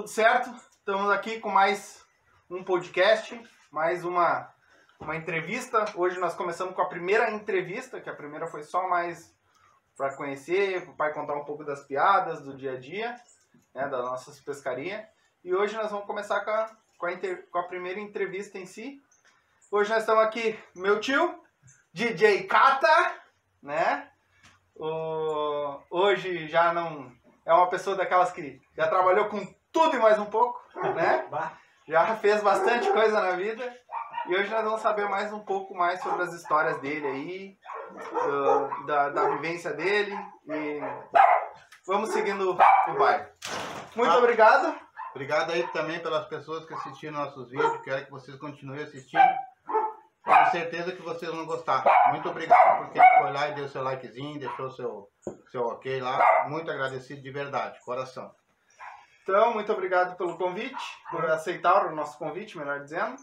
Tudo certo? Estamos aqui com mais um podcast, mais uma, uma entrevista. Hoje nós começamos com a primeira entrevista, que a primeira foi só mais para conhecer, para o pai contar um pouco das piadas do dia a dia, né, da nossa pescaria. E hoje nós vamos começar com a, com a, inter, com a primeira entrevista em si. Hoje nós estamos aqui, meu tio, DJ Kata, né? O, hoje já não é uma pessoa daquelas que já trabalhou com tudo e mais um pouco, né? Já fez bastante coisa na vida. E hoje nós vamos saber mais um pouco mais sobre as histórias dele aí, do, da, da vivência dele. E vamos seguindo o bairro. Muito Ah. obrigado. Obrigado aí também pelas pessoas que assistiram nossos vídeos. Quero que vocês continuem assistindo. Tenho certeza que vocês vão gostar. Muito obrigado por quem foi lá e deu seu likezinho, deixou seu, seu ok lá. Muito agradecido de verdade, coração. Então, muito obrigado pelo convite, por aceitar o nosso convite, melhor dizendo,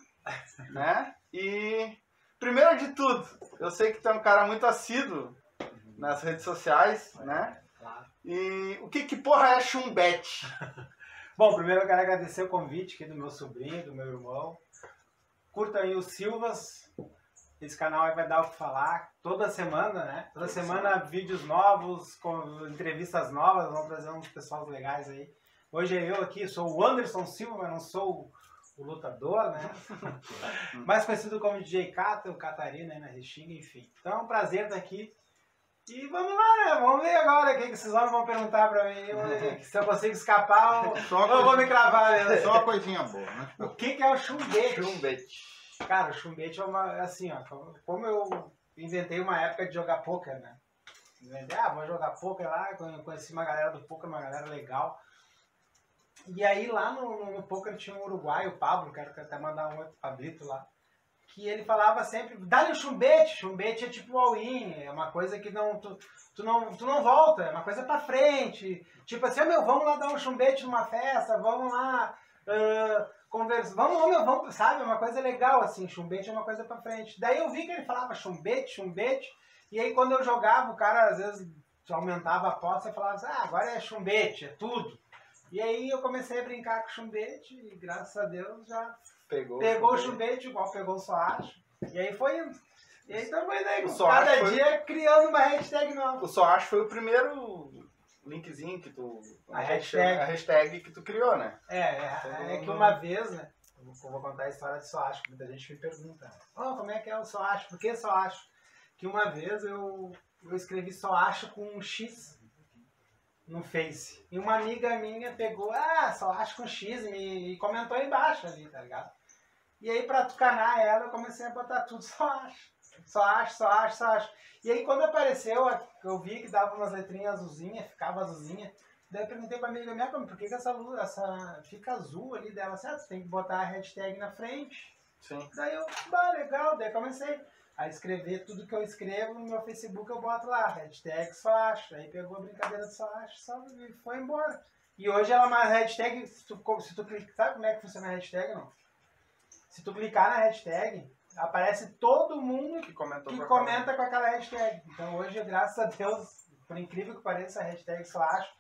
né? E primeiro de tudo, eu sei que tu é um cara muito assíduo nas redes sociais, né? E o que que porra é chumbete? Bom, primeiro eu quero agradecer o convite aqui do meu sobrinho, do meu irmão. Curta aí o Silvas. Esse canal aí vai dar o que falar toda semana, né? Toda semana vídeos novos, com entrevistas novas, vamos trazer uns pessoal legais aí. Hoje é eu aqui, sou o Anderson Silva, mas não sou o, lutador, né? Mais conhecido como DJ Cata, o Catarina aí na Restinga, enfim. Então é um prazer estar aqui. E vamos lá, né? Vamos ver agora o que, vocês vão perguntar pra mim. Se eu consigo escapar, Só ou eu vou me cravar. Né? Só uma coisinha boa, né? O que, que é o chumbete? Chumbete. Cara, o chumbete é uma. Assim, ó. Como eu inventei uma época de jogar poker, né? Inventei, ah, vou jogar poker lá. conhe- Conheci uma galera do poker, uma galera legal. E aí lá no, no, no poker tinha um uruguaio, o Pablo, quero até mandar um outro Pablito lá. Que ele falava sempre, dá-lhe o chumbete. Chumbete é tipo all-in, é uma coisa que não. Tu, tu não, tu não volta, é uma coisa pra frente. Tipo assim, "Ô, meu, vamos lá dar um chumbete numa festa, vamos lá. conversa, vamos, ô, meu, vamos, sabe? É uma coisa legal, assim, chumbete é uma coisa pra frente. Daí eu vi que ele falava chumbete, chumbete, e aí quando eu jogava, o cara às vezes aumentava a aposta e falava assim, ah, agora é chumbete, é tudo. E aí eu comecei a brincar com chumbete e graças a Deus já Pegou. pegou o chumbete, igual pegou o só acho. E aí foi indo. E aí estamos indo aí, O cada foi- dia criando uma hashtag nova. O só acho foi o primeiro linkzinho que tu. A hashtag. A hashtag que tu criou, né? É, é, é que uma vez, né? Eu vou- contar a história de só acho, que muita gente me pergunta. Oh, como é que é o só acho? Por que só acho? Que uma vez eu, eu escrevi só acho com um X no Face. E uma amiga minha pegou, ah, só acho com X me, e comentou embaixo ali, tá ligado? E aí pra tucanar ela, eu comecei a botar tudo só acho. Só acho, só acho, só acho. E aí quando apareceu, eu vi que dava umas letrinhas azulzinhas, ficava azulzinha. Daí eu perguntei pra amiga minha, por que, que essa luz, essa fica azul ali dela? Assim, ah, você tem que botar a hashtag na frente. Sim. Daí eu, bah, legal, daí comecei a escrever tudo que eu escrevo no meu Facebook, eu boto lá, hashtag só acho. Aí pegou a brincadeira do só acho, só e foi embora. E hoje ela é uma hashtag, se tu, se tu clicar, sabe como é que funciona a hashtag, não? Se tu clicar na hashtag, aparece todo mundo Que comentou que comenta com aquela hashtag. Então hoje, graças a Deus, por incrível que pareça, a hashtag só acho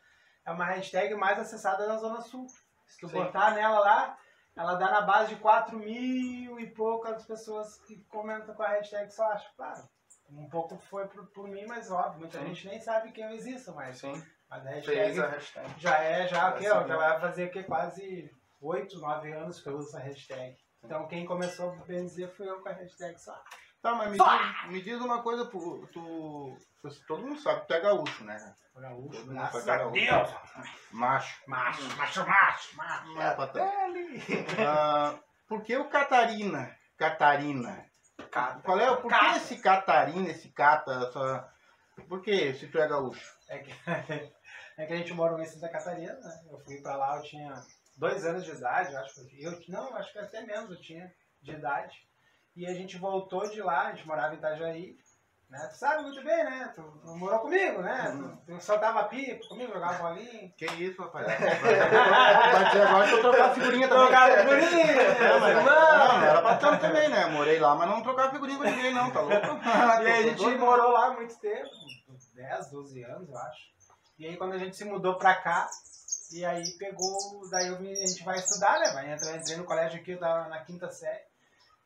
é uma hashtag mais acessada na Zona Sul. Se tu Sim. botar nela lá, ela dá na base de 4 mil e poucas pessoas que comentam com a hashtag só acho. Claro, um pouco foi por, por mim, mas óbvio, muita Sim. gente nem sabe que eu existo, mas, Sim. mas a hashtag a hashtag. já é, já, o quê, ó, já vai fazer o quê? quase 8, 9 anos que eu uso essa hashtag. Então quem começou a benzer fui eu com a hashtag só acho. Tá, mas me diz, me diz uma coisa, tu, tu, todo mundo sabe que tu é gaúcho, né? Gaúcho, Todo mundo graças sabe a que gaúcho. Deus! Macho. Macho, macho, macho, macho. Não é pra. Pele. Ah, por que o Catarina? Catarina. Cata. Qual é, o- por que Cata. esse Catarina, esse Cata, essa... Por que se tu é gaúcho? É que, é que a gente mora em Santa Catarina, né? Eu fui pra lá, eu tinha dois anos de idade, eu acho que eu, não, acho que até menos eu tinha de idade. E a gente voltou de lá, a gente morava em Itajaí, né? Tu sabe muito bem, né? Tu, tu morou comigo, né? Tu, tu soltava pipa comigo, jogava bolinha. Que isso, rapaz? Vai dizer agora que eu trocar figurinha também. Jogava figurinha, Não, mas, né? não, não era pra tanto também, né? Morei lá, mas não trocava figurinha com ninguém, não, tá louco? E aí a gente morou lá há muito tempo, uns 10, 12 anos, eu acho. E aí quando a gente se mudou pra cá, E aí pegou, daí a gente vai estudar, né? Vai entrar, entrei no colégio aqui, eu tava na quinta série.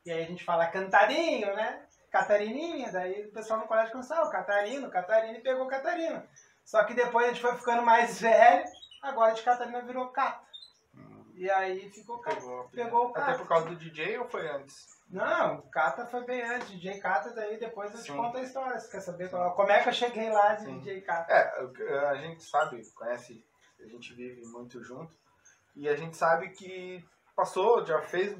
E aí a gente fala cantarinho, né? Catarininha, daí o pessoal no colégio começou, ah, o Catarino, Catarina, e pegou Catarina. Só que depois a gente foi ficando mais velho, agora de Catarina virou Cata. E aí ficou Cata. Pegou, Pegou o Até Cata. por causa do DJ ou foi antes? Não, Cata foi bem antes, DJ Cata, daí depois eu te Sim. conto a história. Você quer saber qual- como é que eu cheguei lá de Sim. DJ Cata? É, a gente sabe, conhece, a gente vive muito junto. E a gente sabe que passou, já fez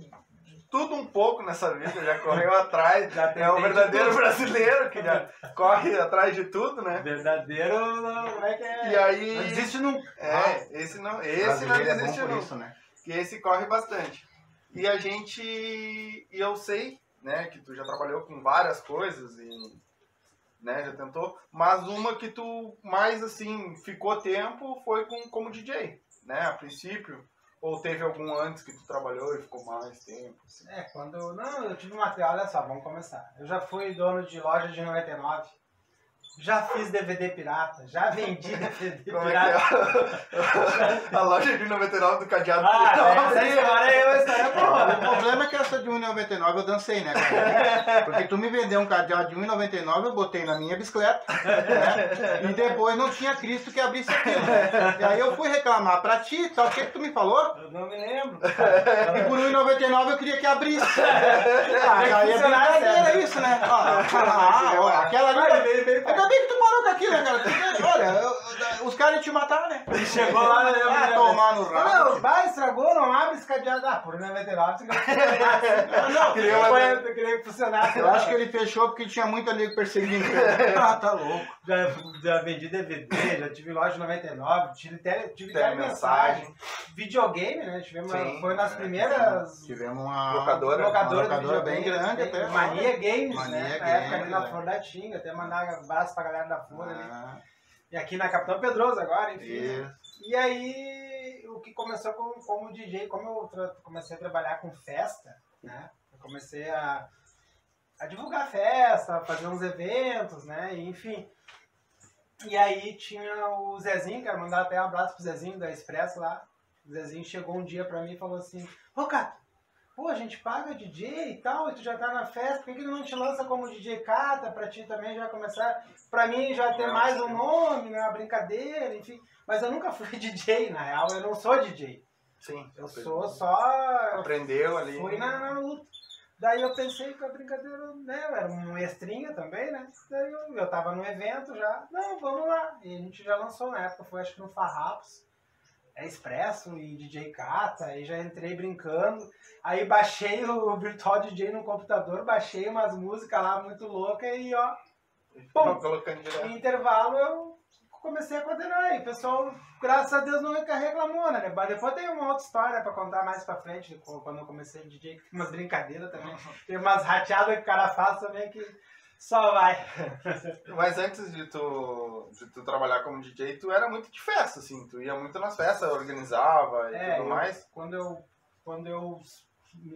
tudo um pouco nessa vida, já correu atrás. Já É de verdadeiro brasileiro que já corre atrás de tudo, né? Verdadeiro, não, como é que é? E aí. Não desiste nunca. É, esse não, esse não é existe não. isso, né? que esse corre bastante. E a gente, e eu sei, né, que tu já trabalhou com várias coisas e, né, já tentou, mas uma que tu mais, assim, ficou tempo foi com, como DJ, né, a princípio, ou teve algum antes que tu trabalhou e ficou mais tempo, assim. É, quando. Não, eu tive material, olha só, vamos começar. Eu já fui dono de loja de 99. Já fiz DVD pirata, já vendi DVD Como é pirata. que é? a loja de 99 do cadeado. Ah, Não, essa história é uma história O boa. problema é que essa de 1,99 eu dancei, né, cara? Porque tu me vendeu um cadeado de 1,99, eu botei na minha bicicleta, né? E depois não tinha Cristo que abrisse aquilo. né? E aí eu fui reclamar pra ti, sabe o que, que tu me falou? Eu não me lembro. E por 1,99 eu queria que abrisse. Ah, aí é funcionar, brincadeira certo? isso, né? Ó, ah, aquela ali. Ainda bem que tu parou com aquilo, né, cara? Olha, eu- os caras iam te matar, né? Chegou lá, eu Ah, tomar no Ah, rabo. Não, vai, estragou, não abre esse cadeado. Ah, por 99, você ganhou. Não, Queria uma- Eu queria que funcionasse. Eu acho que ele fechou porque tinha muito nego perseguindo ele. Ah, tá louco. Já, já vendi DVD, já tive loja de 99, tive, tele, tive Telemensagem. telemensagem, videogame, né? Tivemos, Sim, foi nas é, primeiras Tivemos uma Locadora. uma de locadora bem grande até. Mania Games, Mania né? Na Games, época ali na né? Flor da Tinga, até mandar um abraço pra galera da Flor ali. Ah, E aqui na Capitão Pedroso agora, enfim. isso. E aí, o que começou como, como DJ, como eu comecei a trabalhar com festa, né? Eu comecei a, a divulgar festa, a fazer uns eventos, né? E, enfim. E aí tinha o Zezinho, quero mandar até um abraço pro Zezinho da Expresso lá. O Zezinho chegou um dia pra mim e falou assim, ô Cato, pô, a gente paga DJ e tal, e tu já tá na festa, por que, que não te lança como DJ Cata pra ti também já começar, pra mim já ter mais um nome, né, uma brincadeira, enfim. Mas eu nunca fui DJ, na real, eu não sou DJ. Sim. Eu sou só. Eu Aprendeu ali. fui na, na luta. Daí eu pensei que a brincadeira, né, era um extrinha também, né? Daí eu, eu tava no evento já, não, vamos lá. E a gente já lançou na época, foi acho que no Farrapos, é Expresso e DJ Cata, aí já entrei brincando. Aí baixei o Virtual DJ no computador, baixei umas músicas lá muito loucas e ó, direto. em intervalo eu comecei a coordenar. E o pessoal, graças a Deus, não reclamou, né? Mas depois tem uma outra história pra contar mais pra frente, quando eu comecei DJ, que tem umas brincadeiras também. Tem umas rateadas que o cara faz também que só vai. Mas antes de tu, de tu trabalhar como DJ, tu era muito de festa, assim. Tu ia muito nas festas, organizava e É, tudo eu- mais. Quando eu, quando eu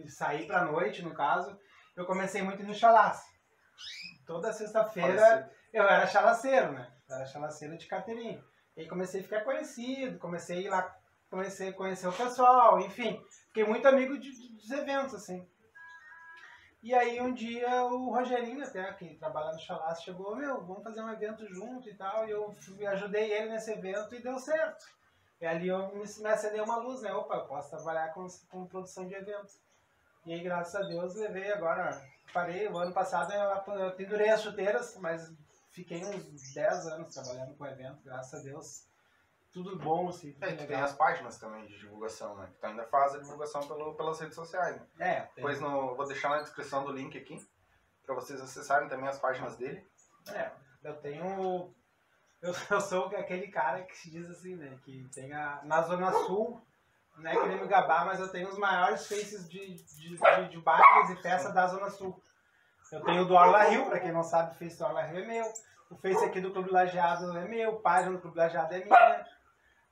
saí pra noite, no caso, eu comecei muito no chalaço. Toda sexta-feira eu era chalaceiro, né? Eu era chalaceiro de carteirinha. E aí comecei a ficar conhecido, comecei a ir lá, comecei a conhecer o pessoal, enfim. Fiquei muito amigo de, de- dos eventos, assim. E aí um dia o Rogerinho, até que trabalha no chalaço, chegou, meu, vamos fazer um evento junto e tal. E eu ajudei ele nesse evento e deu certo. E ali eu me, me acendeu uma luz, né? Opa, eu posso trabalhar com, com produção de eventos. E aí, graças a Deus, levei agora. Parei, o ano passado eu, eu pendurei as chuteiras, mas fiquei uns 10 anos trabalhando com evento, graças a Deus. Tudo bom, assim, tudo É, tu tem as páginas também de divulgação, né? Que tu ainda faz a divulgação pelo, pelas redes sociais, né? É, tem, Depois no, vou deixar na descrição do link aqui, pra vocês acessarem também as páginas dele. é, eu tenho. Eu, eu sou aquele cara que se diz assim, né? Que tem a. Na Zona Sul, não é querer me gabar, mas eu tenho os maiores faces de, de, de, de bailes e festas da Zona Sul. Eu tenho o do Orla Rio, pra quem não sabe, o Face do Orla Rio é meu. O Face aqui do Clube Lajeado é meu, página do Clube Lajeado é minha.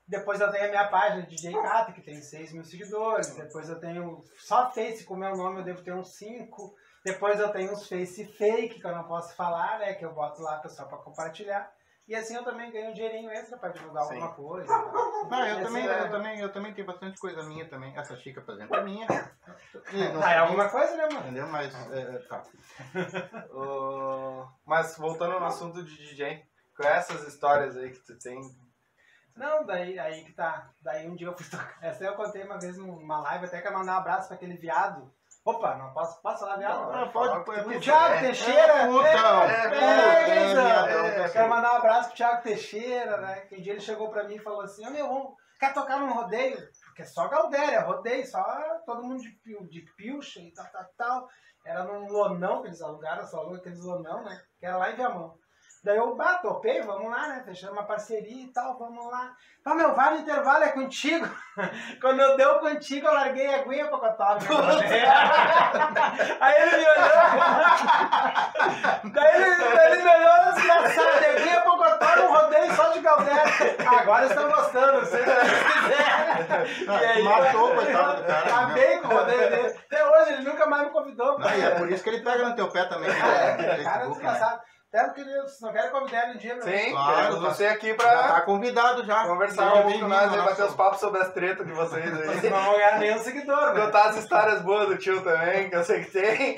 Depois eu tenho a minha página DJ Cata, que tem 6 mil seguidores. Depois eu tenho só Face com meu nome, eu devo ter uns 5. Depois eu tenho os Face fake, que eu não posso falar, né? Que eu boto lá pessoal pra compartilhar. E assim eu também ganho um dinheirinho extra pra divulgar Sim. alguma coisa. Não, eu também, assim, eu é- também, eu também tenho bastante coisa minha também. Essa xícara, por exemplo, é minha. E Ah, é alguma coisa, né, mano? Entendeu? Mas, é, tá. Ô, mas voltando no assunto de DJ, com essas histórias aí que tu tem. Não, daí aí que tá. Daí um dia eu fui tocar. Essa aí eu contei uma vez numa live, até quero mandar um abraço pra aquele viado. Opa, não posso, posso falar viado? Não, pode, pode, O. Thiago é. Teixeira. É. É, É, é, puta, é, é, então, é, assim. Quero mandar um abraço pro Thiago Teixeira, né? Que um dia ele chegou pra mim e falou assim, ô meu, vamos, quer tocar num rodeio? Porque é só Galdéria, rodeio, só todo mundo de, pil- de pilcha e tal, tal, tal. Era num lonão que eles alugaram, só alugam aqueles lonão, né? Que era lá em Viamão. Daí eu, bah, topei, vamos lá, né? Fechando uma parceria e tal, vamos lá. Ah, meu, no intervalo, é contigo. Quando eu deu contigo, eu larguei a aguinha pra cotar. Aí ele me olhou. Daí ele, daí ele me olhou, desgraçado, de aguinha pra cotar no rodeio só de galera. Agora estão gostando, se quiserem. Não, E aí, matou, coitado do cara. né? Acabei com o rodeio dele. Até hoje ele nunca mais me convidou. Não, e é por isso que ele pega no teu pé também. né? É, cara, é Facebook, né? Desgraçado. Até porque ele- vocês não querem convidar ele um dia, meu. Sim, Claro, queremos tá. você aqui Já pra tá convidado já. conversar um pouco bem-vindo com nós ao aí, bater os papos sobre as tretas de vocês Vocês aí. não vão ganhar nenhum seguidor, né? Contar as histórias boas do tio também, que eu sei que tem.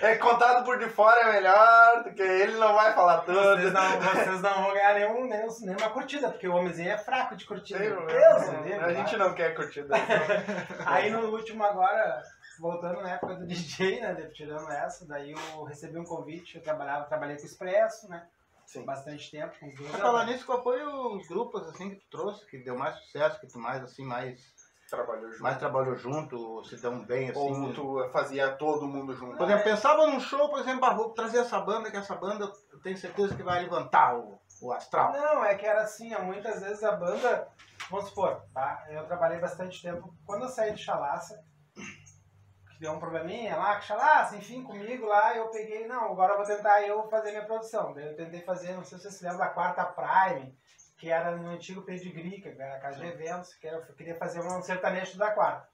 É contado por de fora é melhor, porque ele não vai falar tudo. Vocês não, vocês não vão ganhar nenhum, nenhum, nenhuma curtida, porque o homenzinho é fraco de curtida. Tem Deus, me livre, A gente não quer curtida. Aí no último agora, voltando na época do DJ, né, tirando essa, daí eu recebi um convite, eu trabalhava, trabalhei com o Expresso, né, Sim. bastante tempo, com Pra falar nisso, qual foi os grupos assim que tu trouxe, que deu mais sucesso, que tu mais assim, mais, Trabalhou junto. mais trabalhou junto, se dão bem assim? Ou tu fazia todo mundo junto. Por exemplo, pensava num show, por exemplo, ah, vou trazer essa banda, que essa banda eu tenho certeza que vai levantar o, o astral. Não, é que era assim, muitas vezes a banda, vamos supor, tá, eu trabalhei bastante tempo, quando eu saí de Chalaça, deu um probleminha lá, com Chalaça, enfim, comigo lá, eu peguei, não, agora eu vou tentar eu fazer minha produção. Daí eu tentei fazer, não sei se você se lembra da quarta Prime, que era no antigo Pedigree, que era a casa de eventos, que era, eu queria fazer um sertanejo da quarta.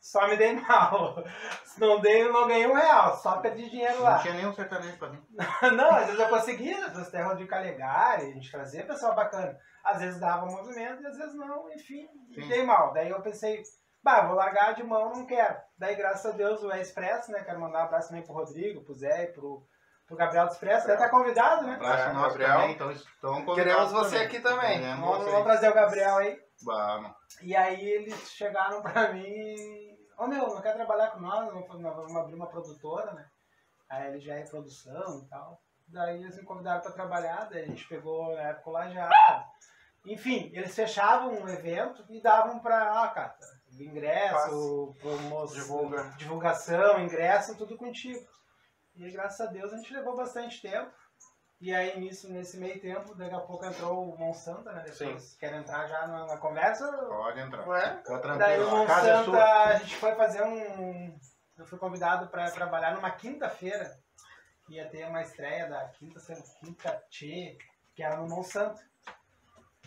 Só me dei mal. Se não dei, eu não ganhei um real, só perdi dinheiro lá. Não tinha nenhum sertanejo pra mim. Não, às vezes eu conseguia, às vezes até Rodrigo Calegari, a gente trazia pessoal bacana. Às vezes dava movimento e às vezes não, enfim, Sim. me dei mal. Daí eu pensei, bah, vou largar de mão, não quero. Daí, graças a Deus, o Expresso, né? Quero mandar um abraço também pro Rodrigo, pro Zé e pro, pro Gabriel do Expresso. Até tá convidado, né? Abraço É, nosso Gabriel. também, então estão convidados Queremos você também. aqui também. Queremos Vamos, vamos trazer o Gabriel aí. Vamos. E aí eles chegaram pra mim e... Ô meu, não quer trabalhar com nós? Vamos abrir uma produtora, né? Aí ele já é produção e tal. Daí eles me convidaram pra trabalhar, daí a gente pegou na época lá já. Enfim, eles fechavam um evento e davam pra, ah, cara, ingresso, promoção, Divulga. divulgação, ingresso, tudo contigo. E graças a Deus a gente levou bastante tempo. E aí nisso, nesse meio tempo, daqui a pouco entrou o Monsanta, né? Depois quer entrar já na, na conversa. Pode entrar. Ué? Daí o tranquilo, a é a gente foi fazer um. Eu fui convidado para trabalhar numa quinta-feira. que Ia ter uma estreia da quinta, quinta Tchê, que era no Monsanto.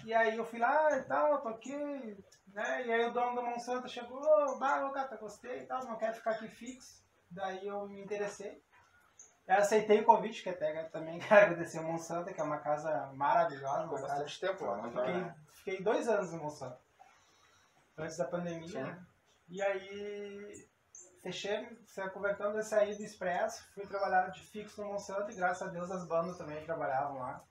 E aí eu fui lá e tal, toquei, né? E aí o dono do Monsanto chegou, bah, ô gata, gostei e tal, não quero ficar aqui fixo. Daí eu me interessei. Eu aceitei o convite, que até também quero agradecer ao Monsanto, que é uma casa maravilhosa, Ficou uma casa tempo lá, né? Fiquei, fiquei dois anos no Monsanto. Antes da pandemia. Né? E aí fechei, se- convertendo a sair do Expresso, fui trabalhar de fixo no Monsanto e graças a Deus as bandas também trabalhavam lá.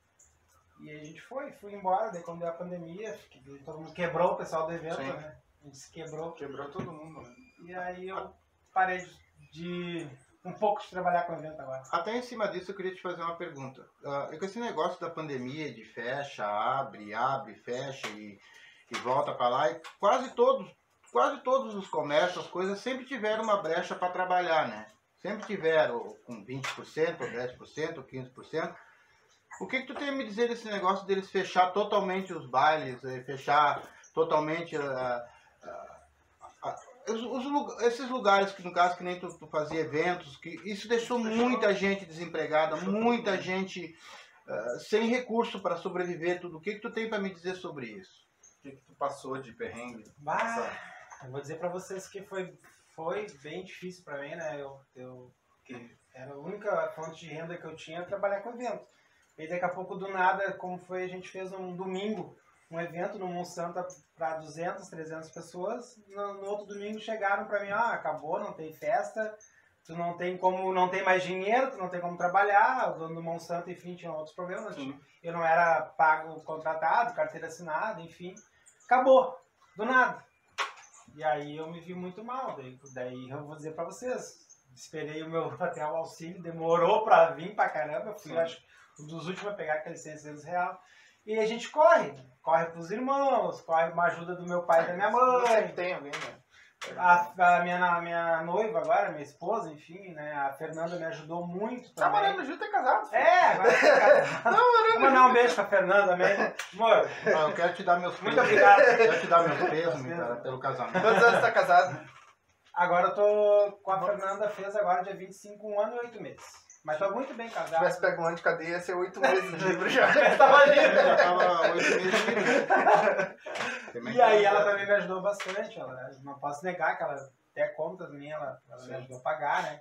E a gente foi, fui embora, daí quando deu a pandemia, todo mundo quebrou o pessoal do evento, Sim. né? A gente se quebrou. Quebrou todo mundo, né? E aí eu parei de, um pouco de trabalhar com evento agora. Até em cima disso eu queria te fazer uma pergunta. E com esse negócio da pandemia, de fecha, abre, abre, fecha e, e volta para lá, e quase todos, quase todos os comércios, as coisas sempre tiveram uma brecha para trabalhar, né? Sempre tiveram com 20%, ou 10%, ou 15%. O que, que tu tem a me dizer desse negócio deles fechar totalmente os bailes, eh, fechar totalmente ah, ah, os- os esses lugares que no caso que nem tu, tu fazia eventos, que isso deixou muita gente desempregada, muita gente ah, sem recurso para sobreviver, tudo. O que, que tu tem para me dizer sobre isso? O que, que tu passou de perrengue? Bah, eu vou dizer pra vocês que foi, foi bem difícil pra mim, né? Eu, eu que era a única fonte de renda que eu tinha trabalhar com evento. E daqui a pouco, do nada, como foi, a gente fez um domingo, um evento no Monsanto para 200, 300 pessoas. No, no outro domingo chegaram para mim, ah, acabou, não tem festa, tu não tem como, não tem mais dinheiro, tu não tem como trabalhar, o dono do Monsanto, enfim, tinha outros problemas. Sim. Eu não era pago contratado, carteira assinada, enfim. Acabou, do nada. E aí eu me vi muito mal, daí, daí eu vou dizer para vocês, esperei o meu até o auxílio, demorou para vir pra caramba, eu fui, Sim. acho, um dos últimos a pegar aqueles 600 reais. E a gente corre, corre pros irmãos, corre uma ajuda do meu pai e da minha Sempre mãe. tem alguém, né? A, a minha, a minha noiva agora, minha esposa, enfim, né? A Fernanda me ajudou muito Tá também. morando junto é casado. filho. É, agora tá casado. Vou mandar um beijo pra Fernanda também. Amor, Ah, eu quero te dar meus Muito obrigado. Eu quero te dar meus pesos, cara, pelo casamento. Quantos anos tá casado? agora eu tô com a Fernanda, fez agora dia 25, um ano e oito meses. Mas tô muito bem Se casado. tivesse pego um ano de cadeia, ia ser oito meses de livro já. Tava lindo. Eu tava oito meses de Também E aí tá- ela também me ajudou bastante. Ela, não posso negar que ela até contas minhas, ela, ela me ajudou a pagar, né?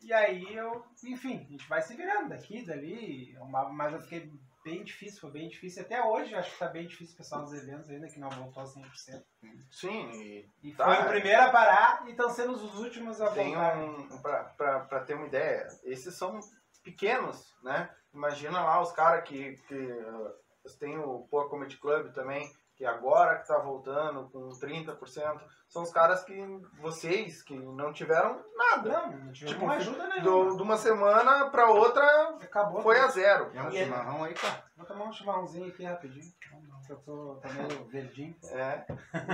E aí eu, enfim, a gente vai se virando daqui, dali, uma- mas eu fiquei bem difícil, foi bem difícil. Até hoje acho que tá bem difícil o pessoal dos eventos ainda, que não voltou a 100%. Sim, e E Tá. foi o primeiro a parar e estão sendo os últimos a tem voltar. um. Pra, pra, pra ter uma ideia, esses são pequenos, né? Imagina lá os caras que. que uh, tem o Poa Comedy Club também, que agora que tá voltando com 30%. São os caras que. Vocês que não tiveram nada. Não, não Tipo, uma ajuda nenhuma. Do, de uma semana pra outra Acabou. foi a zero. É um ele- chimarrão aí, cara. Vou tomar um chimarrãozinho aqui rapidinho. que Eu tô, tô meio verdinho. É.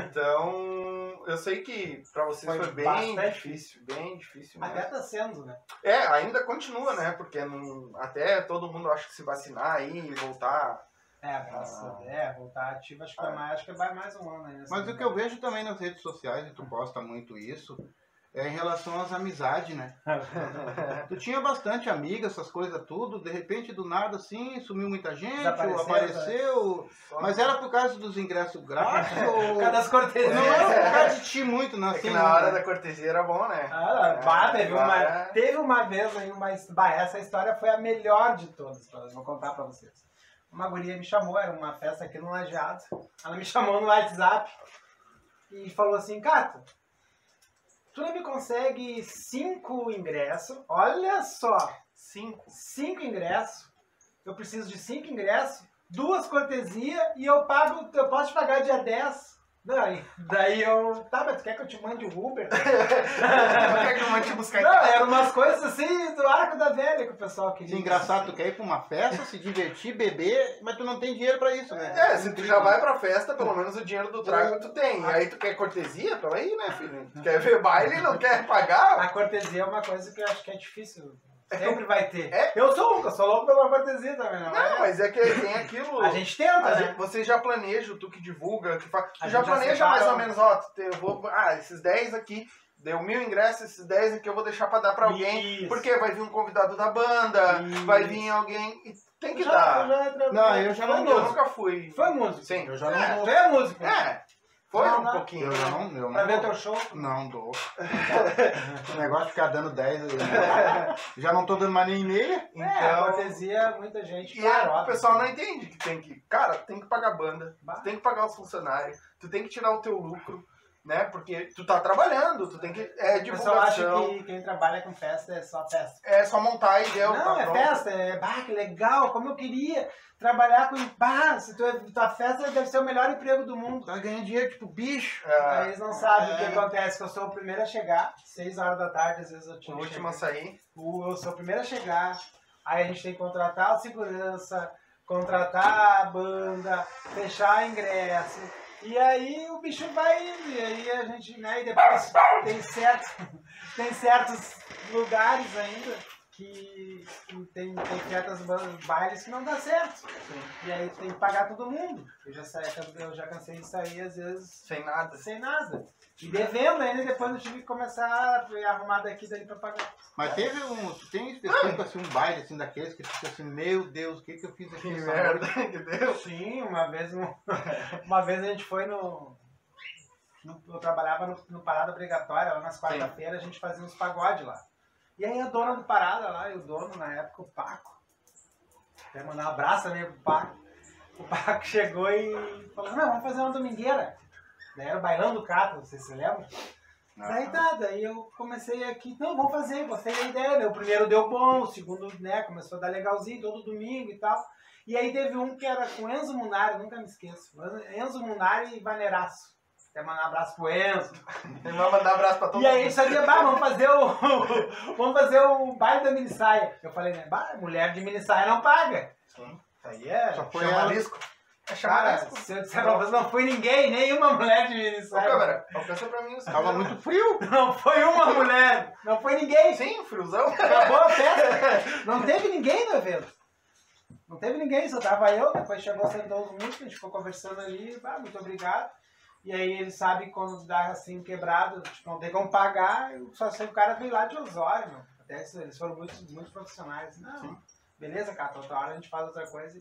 Então, eu sei que pra vocês Foi foi, bem bastante difícil, bem difícil mesmo. Até tá sendo, né? É, ainda continua, né? Porque não, até todo mundo acha que se vacinar aí e voltar. É, graças a Deus. É, voltar ativo, acho que, vai Ah. mais, acho que vai mais um ano ainda. Mas o que eu vejo também nas redes sociais, e tu posta muito isso, é em relação às amizades, né? Tu tinha bastante amiga, essas coisas tudo, de repente do nada assim, sumiu muita gente, ou apareceu. Mas era por causa dos ingressos grátis ou. Por causa das cortesias. Não era por causa de ti muito, não É que assim. na hora né? da cortesia era bom, né? Ah, bah, teve, uma, Agora- teve uma vez aí, uma, bah, essa história foi a melhor de todas, todas, vou contar pra vocês. Uma guria me chamou, era uma festa aqui no Lajeado, ela me chamou no WhatsApp e falou assim, Cato, tu não me consegue cinco ingressos, olha só, Cinco. cinco ingressos, eu preciso de cinco ingressos, duas cortesias e eu pago, eu posso te pagar dia 10. Daí, daí eu, tá, mas tu quer que eu te mande o Uber? Não quer que eu mande te buscar em Não, casa? eram umas coisas assim do arco da velha que o pessoal queria. Sim, engraçado, tu quer ir pra uma festa, se divertir, beber, mas tu não tem dinheiro pra isso, né? É, se tu já vai pra festa, pelo menos o dinheiro do trago tu tem. E aí tu quer cortesia? Pela aí, né, filho? Tu quer ver baile e não quer pagar? A cortesia é uma coisa que eu acho que é difícil. Sempre vai ter. É? Eu sou um, eu sou louco pela cortesia também, não, Não, é? mas é que tem aquilo. A gente tenta, A né? gente- você já planeja, tu que divulga, que faz. Tu já já planeja separa mais ou menos, ó, eu vou. Ah, esses 10 aqui, deu mil ingressos, esses 10 aqui eu vou deixar pra dar pra alguém. Isso. Porque vai vir um convidado da banda, Isso. vai vir alguém. tem que já, dar. eu já, Não, eu já não Eu músico. nunca fui. Foi músico. Sim. Eu já é, não Tu dou. é músico. É. Foi Não, um não. pouquinho. Eu não, eu Pra não ver dou. teu show. Não dou. o negócio de ficar dando 10 aí. Já não tô dando mais nem meia. É, a Então. cortesia, muita gente. E claro, é, o pessoal não entende que tem que. Cara, tem que pagar banda, Bah. tu tem que pagar os funcionários, tu tem que tirar o teu lucro, né? Porque tu tá trabalhando, tu tem que. É O pessoal acha divulgação. que quem trabalha com festa é só festa. É só montar e deu. Não, tá é pronto. festa, é bah, que legal, como eu queria trabalhar com. Bah, se tu, é- tua festa deve ser o melhor emprego do mundo. Tá ganhando dinheiro tipo bicho. É, Aí eles não sabem o que É. acontece, que eu sou o primeiro a chegar, 6 horas da tarde, às vezes eu o tinha último a sair. O- Eu sou o primeiro a chegar, aí a gente tem que contratar a segurança, contratar a banda, fechar ingresso. E aí o bicho vai indo, e aí a gente, né, e depois tem, certo, tem certos lugares ainda que, tem, tem certas bailes que não dá certo. E aí tem que pagar todo mundo. Eu já, saí, eu já cansei de sair às vezes Sem nada. sem nada. E devendo ainda, e depois eu tive que começar a arrumar daqui dali pra pagar. Mas teve um. Tu tem específico assim, um baile assim daqueles que tu fica assim, meu Deus, o que, que eu fiz aqui Que merda que deu. Sim, uma vez, uma vez a gente foi no, no- Eu trabalhava no, no Parada Obrigatória, lá nas quarta-feiras, a gente fazia uns pagode lá. E aí a dona do Parada lá, e o dono na época, o Paco, Até mandar um abraço também pro Paco. O Paco chegou e falou, não, vamos fazer uma domingueira. Daí era o bailão do Cato, você se lembra? Daí tá, daí eu comecei aqui, não, vamos fazer, gostei da ideia. Daí o primeiro deu bom, o segundo, né, começou a dar legalzinho, todo domingo e tal. E aí teve um que era com Enzo Munari, nunca me esqueço. Enzo Munari e Vaneiraço. Até mandar um abraço pro Enzo. Vai mandar um abraço pra todo E aí ele mundo. sabia, bah, vamos fazer o. vamos fazer o baile da mini saia. Eu falei, né, bah, mulher de mini saia não paga. Sim. Isso aí é. Só foi Chama ela. disco. É Cara, chamarisco. se eu disser pra você, não foi ninguém, nenhuma mulher de mini Ô, saia. câmera, alcança pra mim Tava muito frio. Não foi uma mulher, não foi ninguém. Sim, friozão. Acabou a festa. Não teve ninguém no evento. Não teve ninguém, só tava eu. Depois chegou, sentou os músicos, a gente ficou conversando ali. Ah, muito obrigado. E aí ele sabe quando dá assim quebrado, tipo, não tem como pagar. eu Só sei que o cara veio lá de Osório, meu. Até isso, eles foram muito, muito profissionais. Não, beleza, cara, outra hora a gente faz outra coisa.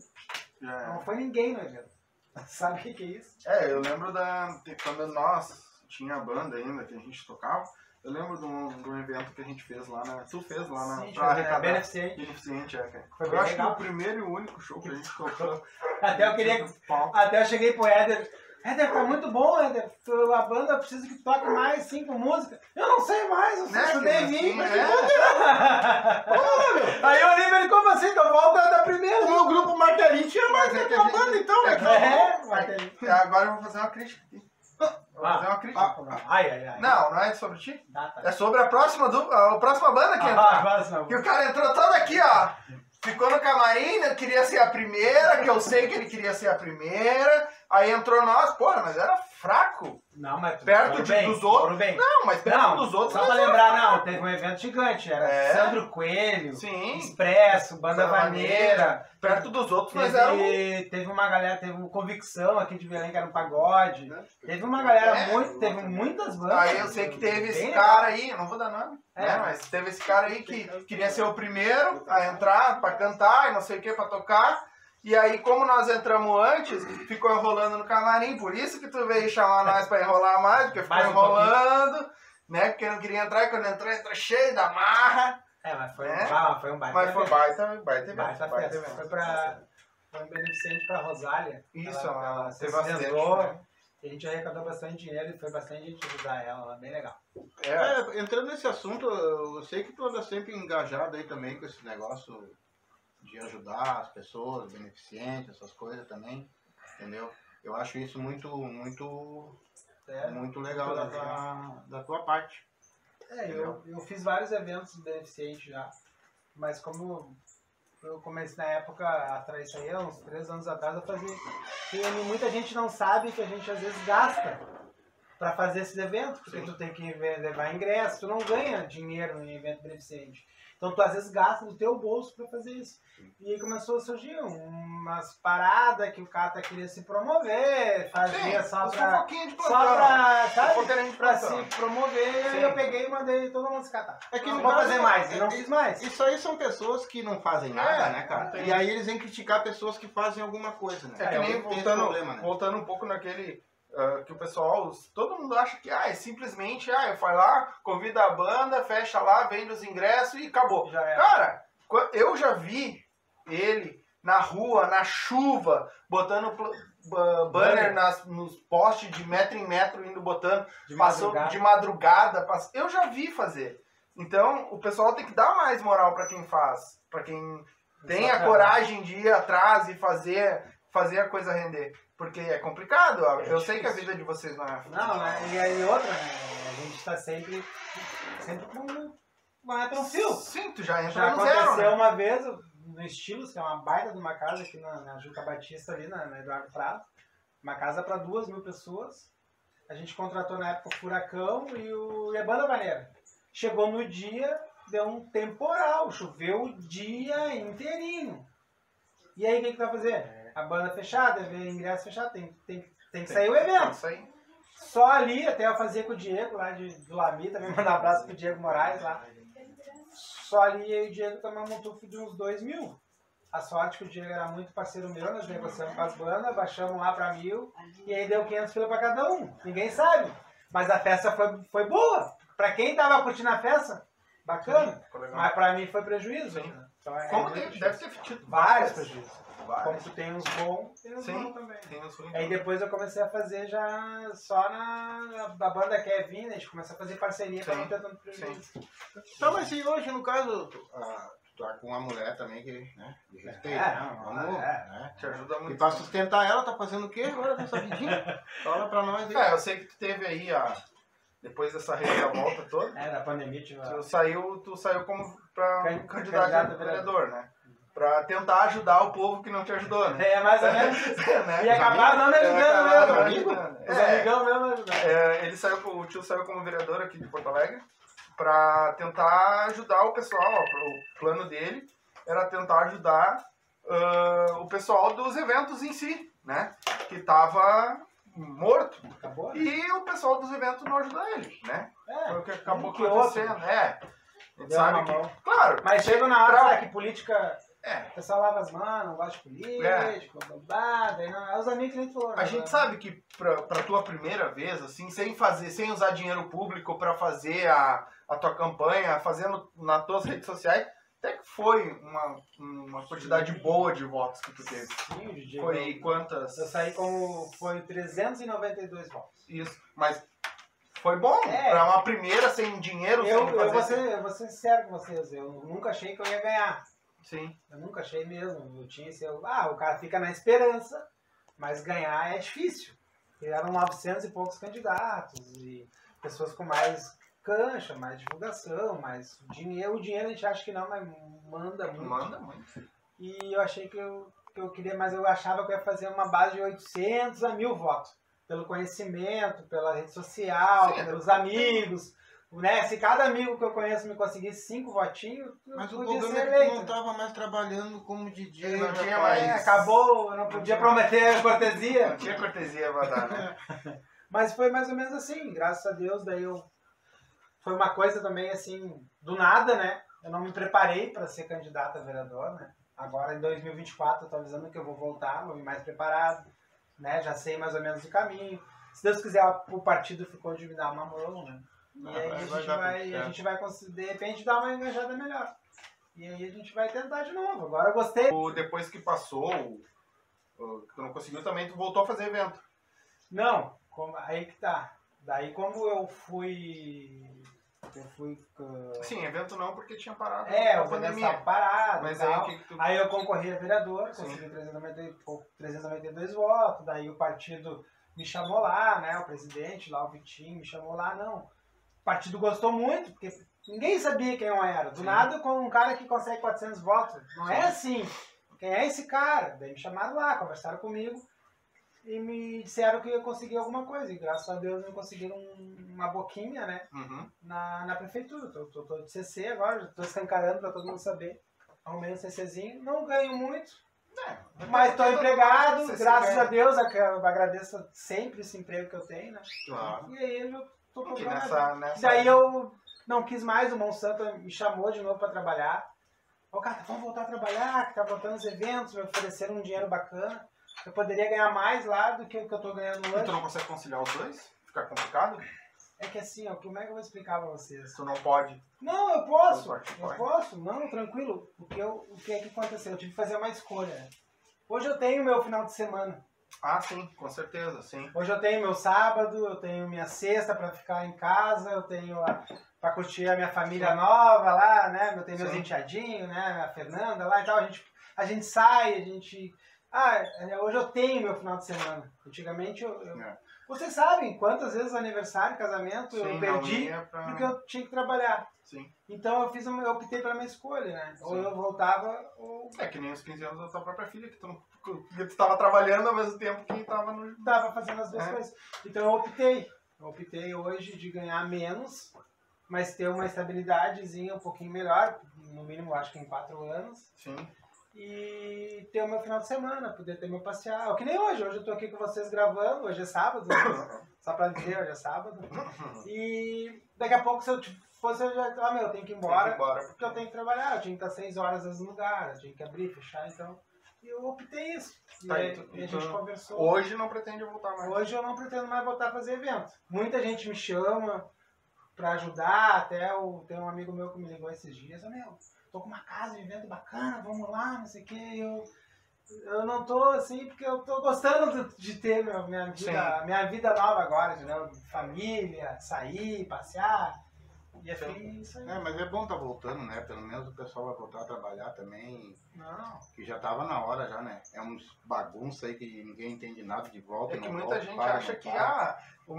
Não foi ninguém no evento. Sabe o que, que é isso? É, eu lembro da. quando nós tinha a banda ainda que a gente tocava. Eu lembro de um, de um evento que a gente fez lá na. Tu fez lá na. Sim, pra é arrecadar. beneficente. Beneficente, é, cara. Foi eu acho legal. que o primeiro e único show que a gente tocou. Até eu queria. Até eu cheguei pro Éder. Éder, tá muito bom, Éder. A banda precisa que toque mais cinco músicas. Eu não sei mais, eu só Né, estudei que vim. assim, né? Aí eu olhei pra ele, como assim? Então volta da O primeira. meu grupo Martelinho tinha mais é que que a banda, então, né? é que- É, ter. É, Agora eu vou fazer uma crítica aqui. Vou fazer uma crítica. Ai, ai, ai. Não, não é sobre ti. Tá, tá. É sobre a próxima, du... a próxima banda que Ah, não. Que o cara entrou todo aqui, ó. Ficou no camarim, né, queria ser a primeira, que eu sei que ele queria ser a primeira. Aí entrou nós, porra, mas era fraco. Não, mas Perto de- bem, dos outros. Não, mas perto Não, dos outros. só pra era lembrar, não, teve um evento gigante. Era É. Sandro Coelho, Sim. Expresso, Banda Vaneira. Perto dos outros, nós éramos. Teve, teve uma galera, teve um Convicção aqui de Belém, que era um pagode. Teve uma galera É. muito, teve muitas bandas. Aí eu sei que teve esse cara aí, não vou dar nome, É. né? Mas teve esse cara aí que queria ser o primeiro a entrar pra cantar e não sei o que pra tocar. E aí, como nós entramos antes, ficou enrolando no camarim. Por isso que tu veio chamar nós pra enrolar mais, porque ficou Mais um enrolando, né? Porque não queria entrar e quando entrou, entrou cheio da marra. É, mas foi, É. um, ah, foi um baita. Mas foi baita, baita. Baita. Foi pra. Foi um beneficente pra Rosália. Isso, ela, ela se acidentou, né? A gente arrecadou bastante dinheiro e foi bastante gente ajudar ela, ela é bem legal. É, É, entrando nesse assunto, eu sei que tu anda sempre engajado aí também com esse negócio de ajudar as pessoas, beneficentes, essas coisas também, entendeu? Eu acho isso muito, muito, É, muito legal da tua, da tua parte. É, eu, eu fiz vários eventos beneficentes já, mas como eu comecei na época atrás, isso aí, uns três anos atrás, eu fazia. E muita gente não sabe que a gente às vezes gasta para fazer esses eventos, porque tu tem que levar ingresso, tu não ganha dinheiro em evento beneficente. Então tu às vezes gasta do teu bolso para fazer isso. E aí começou a surgir umas paradas que o cara queria se promover, fazia só os pra. de Só pra, sabe? Pra se promover, Sim. e eu peguei e mandei todo mundo se catar. É que não no vou fazer mais, e não é- fiz mais. Isso aí são pessoas que não fazem nada, É, né, cara? não. E aí eles vêm criticar pessoas que fazem alguma coisa, né? É que nem voltando, problema, né? voltando um pouco naquele ah, que o pessoal, todo mundo acha que ah, é simplesmente, ah, eu vai lá, convida a banda, fecha lá, vende os ingressos e acabou. É. Cara, eu já vi ele na rua, na chuva, botando banner nas, nos postes de metro em metro, indo botando, De passou madrugada. de madrugada, pass- eu já vi fazer. Então, o pessoal tem que dar mais moral pra quem faz, pra quem tem a coragem de ir atrás e fazer, fazer a coisa render. Porque é complicado, ó. É eu sei que a vida de vocês não é. Não, né? E aí outra, né? A gente tá sempre, sempre com uma entra um fio. Sim, tu já entra Já no aconteceu zero, né? uma vez no Estilos, que é uma baita de uma casa aqui na, na Juca Batista, ali na, na Eduardo Prado. Uma casa para duas mil pessoas. A gente contratou na época o Furacão e, o, e a Banda Vaneira. Chegou no dia, deu um temporal, choveu o dia inteirinho. E aí o que, que vai fazer? A banda fechada, ver ingresso fechado, tem, tem, tem que sair o evento. Aí. Só ali, até eu fazia com o Diego lá de, do Lami, também mandar um abraço pro Diego Moraes lá. Só ali eu e o Diego tomamos um tufo de uns 2 mil. A sorte que o Diego era muito parceiro meu, nós negociamos com as bandas, baixamos lá pra mil, e aí deu 500 pila pra cada um. Ninguém sabe. Mas a festa foi, foi boa. Pra quem tava curtindo a festa, bacana. Legal. Mas pra mim foi prejuízo. Sim. né? Então, é Como tem, difícil. deve ter tido Vários prejuízos. Como tu tem uns bons, tem uns bons também. Tem os ruins. Aí depois eu comecei a fazer já só na. A banda quer vir, né? A gente começa a fazer parceria pra Sim, não ter tanto prejuízo. Então, mas se hoje, no caso, tu, ah, tu tá com uma mulher também que, né, de respeito. É, não, vamos, é. né? Te ajuda E muito. pra sustentar ela, tá fazendo o quê agora nessa vidinha? Fala pra nós aí. É, eu sei que tu teve aí a. Depois dessa reviravolta toda, É, da pandemia, tipo. tu saiu, tu saiu como pra Can- candidato candidato a vereador, né? Pra tentar ajudar o povo que não te ajudou, né? É, mais ou menos. né? E acabaram não me ajudando É, mesmo. amigo. Os É. amigão mesmo ajudaram. É, ele saiu, o tio saiu como vereador aqui de Porto Alegre para tentar ajudar o pessoal. ó, o plano dele era tentar ajudar ah, o pessoal dos eventos em si, né? Que tava morto. Acabou? E o pessoal dos eventos não ajudou ele, né? Foi É. o que acabou acontecendo. É. A gente Deu sabe que. Claro, Mas chega na hora, Pra- que política. É. O pessoal lava as mãos, não gosta de político, daí não. É os amigos que nem tu falou. A né? gente sabe que pra, pra tua primeira vez, assim, sem fazer, sem usar dinheiro público pra fazer a, a tua campanha, fazendo nas tuas redes sociais, até que foi uma, uma quantidade boa de votos que tu teve. Sim, DJ. Foi quantas? Eu saí como. Foi 392 votos. Isso. Mas foi bom. É. Pra uma primeira sem dinheiro, Eu, sem eu, fazer. vou ser, eu vou ser sincero com vocês, eu nunca achei que eu ia ganhar. Sim. Eu nunca achei mesmo. Eu tinha esse. Ah, o cara fica na esperança, mas ganhar é difícil. Porque eram 900 e poucos candidatos e pessoas com mais cancha, mais divulgação, mais dinheiro. O dinheiro a gente acha que não, mas manda muito. Manda muito. E eu achei que eu, que eu queria, mas eu achava que eu ia fazer uma base de 800 a mil votos. Pelo conhecimento, pela rede social, Sim, pelos amigos. Né? Se cada amigo que eu conheço me conseguisse cinco votinhos, eu Mas o podia problema ser é que eleito. não tava mais trabalhando como DJ. Não né, tinha mais. É, acabou, eu não podia prometer cortesia. Não tinha cortesia pra dar, né? Mas foi mais ou menos assim, graças a Deus, daí eu. Foi uma coisa também assim, do nada, né? Eu não me preparei para ser candidato a vereador, né? Agora em 2024 eu tô avisando que eu vou voltar, vou vir mais preparado, né? Já sei mais ou menos o caminho. Se Deus quiser, o partido ficou de me dar uma mão, né? E aí a gente vai, a gente vai conseguir, de repente, dar uma enganjada melhor. E aí a gente vai tentar de novo. Agora eu gostei. O- Depois que passou, tu não conseguiu também, tu voltou a fazer evento. Não, como- aí que tá. Daí como eu fui. Eu fui. uh, Sim, evento não, porque tinha parado É, o pandemia estava parado. Mas aí que, que tu. Aí eu concorri a vereador, consegui 390, e pouco- 392 votos, daí o partido me chamou lá, né? O presidente lá, o Vitinho, me chamou lá, não. O partido gostou muito, porque ninguém sabia quem eu era. Do Sim. nada, com um cara que consegue 400 votos. Não é assim. Quem é esse cara? Daí me chamaram lá, conversaram comigo e me disseram que eu ia conseguir alguma coisa. E graças a Deus me conseguiram um- uma boquinha, né? Uhum. na, na prefeitura. Tô, tô, tô de CC agora, tô escancarando pra todo mundo saber. Arrumei um CCzinho, não ganho muito, mas tô empregado, graças ganha. a Deus, eu eu agradeço sempre esse emprego que eu tenho, né? Claro. E aí eu tô Que procurando. nessa, nessa... Daí eu não quis mais, o Monsanto me chamou de novo pra trabalhar. Ô, cara, vamos voltar a trabalhar, que tá voltando os eventos, me ofereceram um dinheiro bacana. Eu poderia ganhar mais lá do que o que eu tô ganhando E tu hoje. não consegue conciliar os dois? Fica complicado? É que assim, ó, como é que eu vou explicar pra vocês? Tu não pode. Não, eu posso. Pode, Eu pode. posso, não, tranquilo. Porque eu, o que é que aconteceu? Eu tive que fazer uma escolha. Hoje eu tenho meu final de semana. Ah, sim, com certeza, sim. Hoje eu tenho meu sábado, eu tenho minha sexta pra ficar em casa, eu tenho a, pra curtir a minha família nova lá, né? Eu tenho meus Sim. enteadinhos, né? A Fernanda lá e tal. A gente, a gente sai, a gente. Ah, é, hoje eu tenho meu final de semana. Antigamente eu. eu- É. Vocês sabem quantas vezes aniversário, casamento Sim, eu perdi ia pra- porque eu tinha que trabalhar. Sim. Então eu fiz uma, eu optei pela minha escolha, né? Ou Sim. eu voltava ou É que nem os 15 anos da tua própria filha, que tu, não, que tu tava trabalhando ao mesmo tempo que tava no. tava fazendo as duas É. coisas. Então eu optei. Eu optei hoje de ganhar menos, mas ter uma estabilidadezinha um pouquinho melhor, no mínimo acho que em quatro anos. Sim. E ter o meu final de semana, poder ter meu passear. Que nem hoje, hoje eu tô aqui com vocês gravando, hoje é sábado, né? só pra dizer, hoje é sábado. E daqui a pouco se eu fosse, eu já, ah meu, eu tenho que ir embora. embora. Porque eu tenho que trabalhar, eu tinha que estar seis horas no lugar, eu tinha que abrir, fechar, então. E eu optei isso. E, Tá, aí, então- e a gente então, conversou. Hoje não pretende voltar mais. Hoje eu não pretendo mais voltar a fazer evento. Muita gente me chama pra ajudar, até o, tem um amigo meu que me ligou esses dias, "Ô, meu, tô com uma casa de evento bacana, vamos lá, não sei o que, eu, eu não tô assim, porque eu tô gostando de, de ter minha, minha vida, minha vida nova agora, entendeu? Família, sair, passear, e é Sim. isso aí. É, mas é bom tá voltando, né? Pelo menos o pessoal vai voltar a trabalhar também. Não, Que já tava na hora já, né? É uns bagunça aí que ninguém entende nada de volta. É que muita volta, gente para, acha que para. ah, o,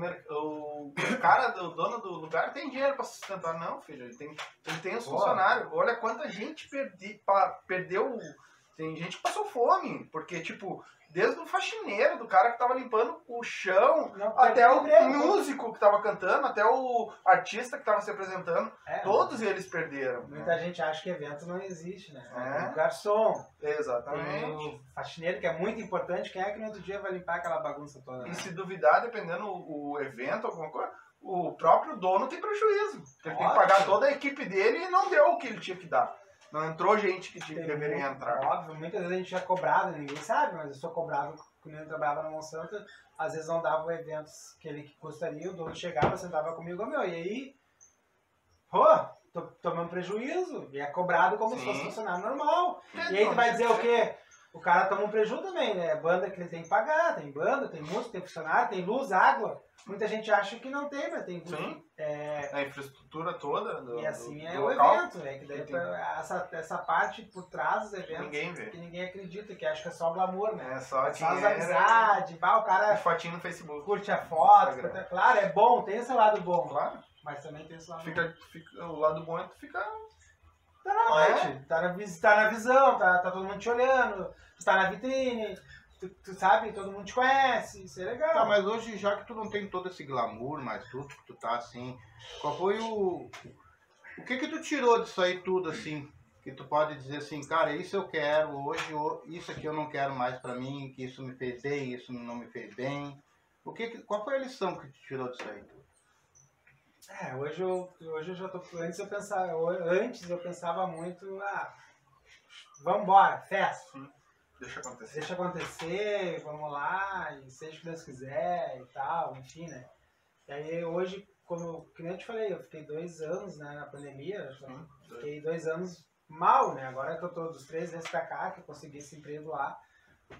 o cara, do dono do lugar, tem dinheiro pra sustentar. Não, filho, ele tem, ele tem os Pô. funcionários. Olha quanta gente perdi, pa- perdeu. Tem gente que passou fome, porque, tipo, desde o faxineiro, do cara que tava limpando o chão, não até o emprego. músico que tava cantando, até o artista que tava se apresentando, É, todos eles perderam. né? Muita gente acha que evento não existe, né? É. O garçom, Exatamente. o faxineiro, que é muito importante. Quem é que no outro dia vai limpar aquela bagunça toda? né? E se duvidar, dependendo o, o evento, alguma coisa, o próprio dono tem prejuízo. Ele tem que pagar toda a equipe dele e não deu o que ele tinha que dar. Não entrou gente que tinha, Tem deveria muito- entrar. Óbvio, muitas vezes a gente é cobrado, ninguém sabe, mas eu sou cobrado quando eu trabalhava na Monsanto, às vezes não dava eventos que ele gostaria, o dono chegava, sentava comigo, meu, e aí, pô, tô tomando prejuízo, e é cobrado como se Sim. fosse funcionário normal. É, E aí tu vai dizer deixa o quê? O cara toma um prejuízo também, né? Banda que ele tem que pagar, tem banda, tem música, tem funcionário, tem luz, água. Muita gente acha que não tem, mas tem. Sim. É, A infraestrutura toda do, e assim do- é do o local, evento, né? Que daí Tem- essa, essa parte por trás dos eventos ninguém vê. que ninguém acredita, que acha que é só glamour, né? É só É só as amizades, vai, o e cara fotinho no Facebook. curte a foto, curte- claro, é bom, tem esse lado bom, Claro. mas também tem esse lado Fica, fica, o lado bom é tu ficar. Tá na noite, tá, na, tá na visão, tá, tá todo mundo te olhando, tá na vitrine, tu, tu sabe, todo mundo te conhece, isso é legal. Tá, mas hoje, já que tu não tem todo esse glamour, mas tudo, que tu tá assim, qual foi o. O que que tu tirou disso aí tudo, assim? Que tu pode dizer assim, cara, isso eu quero, hoje isso aqui eu não quero mais pra mim, que isso me fez bem, isso não me fez bem. O que que, qual foi a lição que tu tirou disso aí? É, hoje eu, hoje eu já tô. Antes eu pensava, antes eu pensava muito, ah, vambora, festa. Deixa acontecer. Deixa acontecer, vamos lá, e seja o que Deus quiser e tal, enfim, né? E aí hoje, como que nem eu te falei, eu fiquei dois anos né, na pandemia, Sim. fiquei dois anos mal, né? Agora que eu tô dos três meses pra cá, que eu consegui esse emprego lá,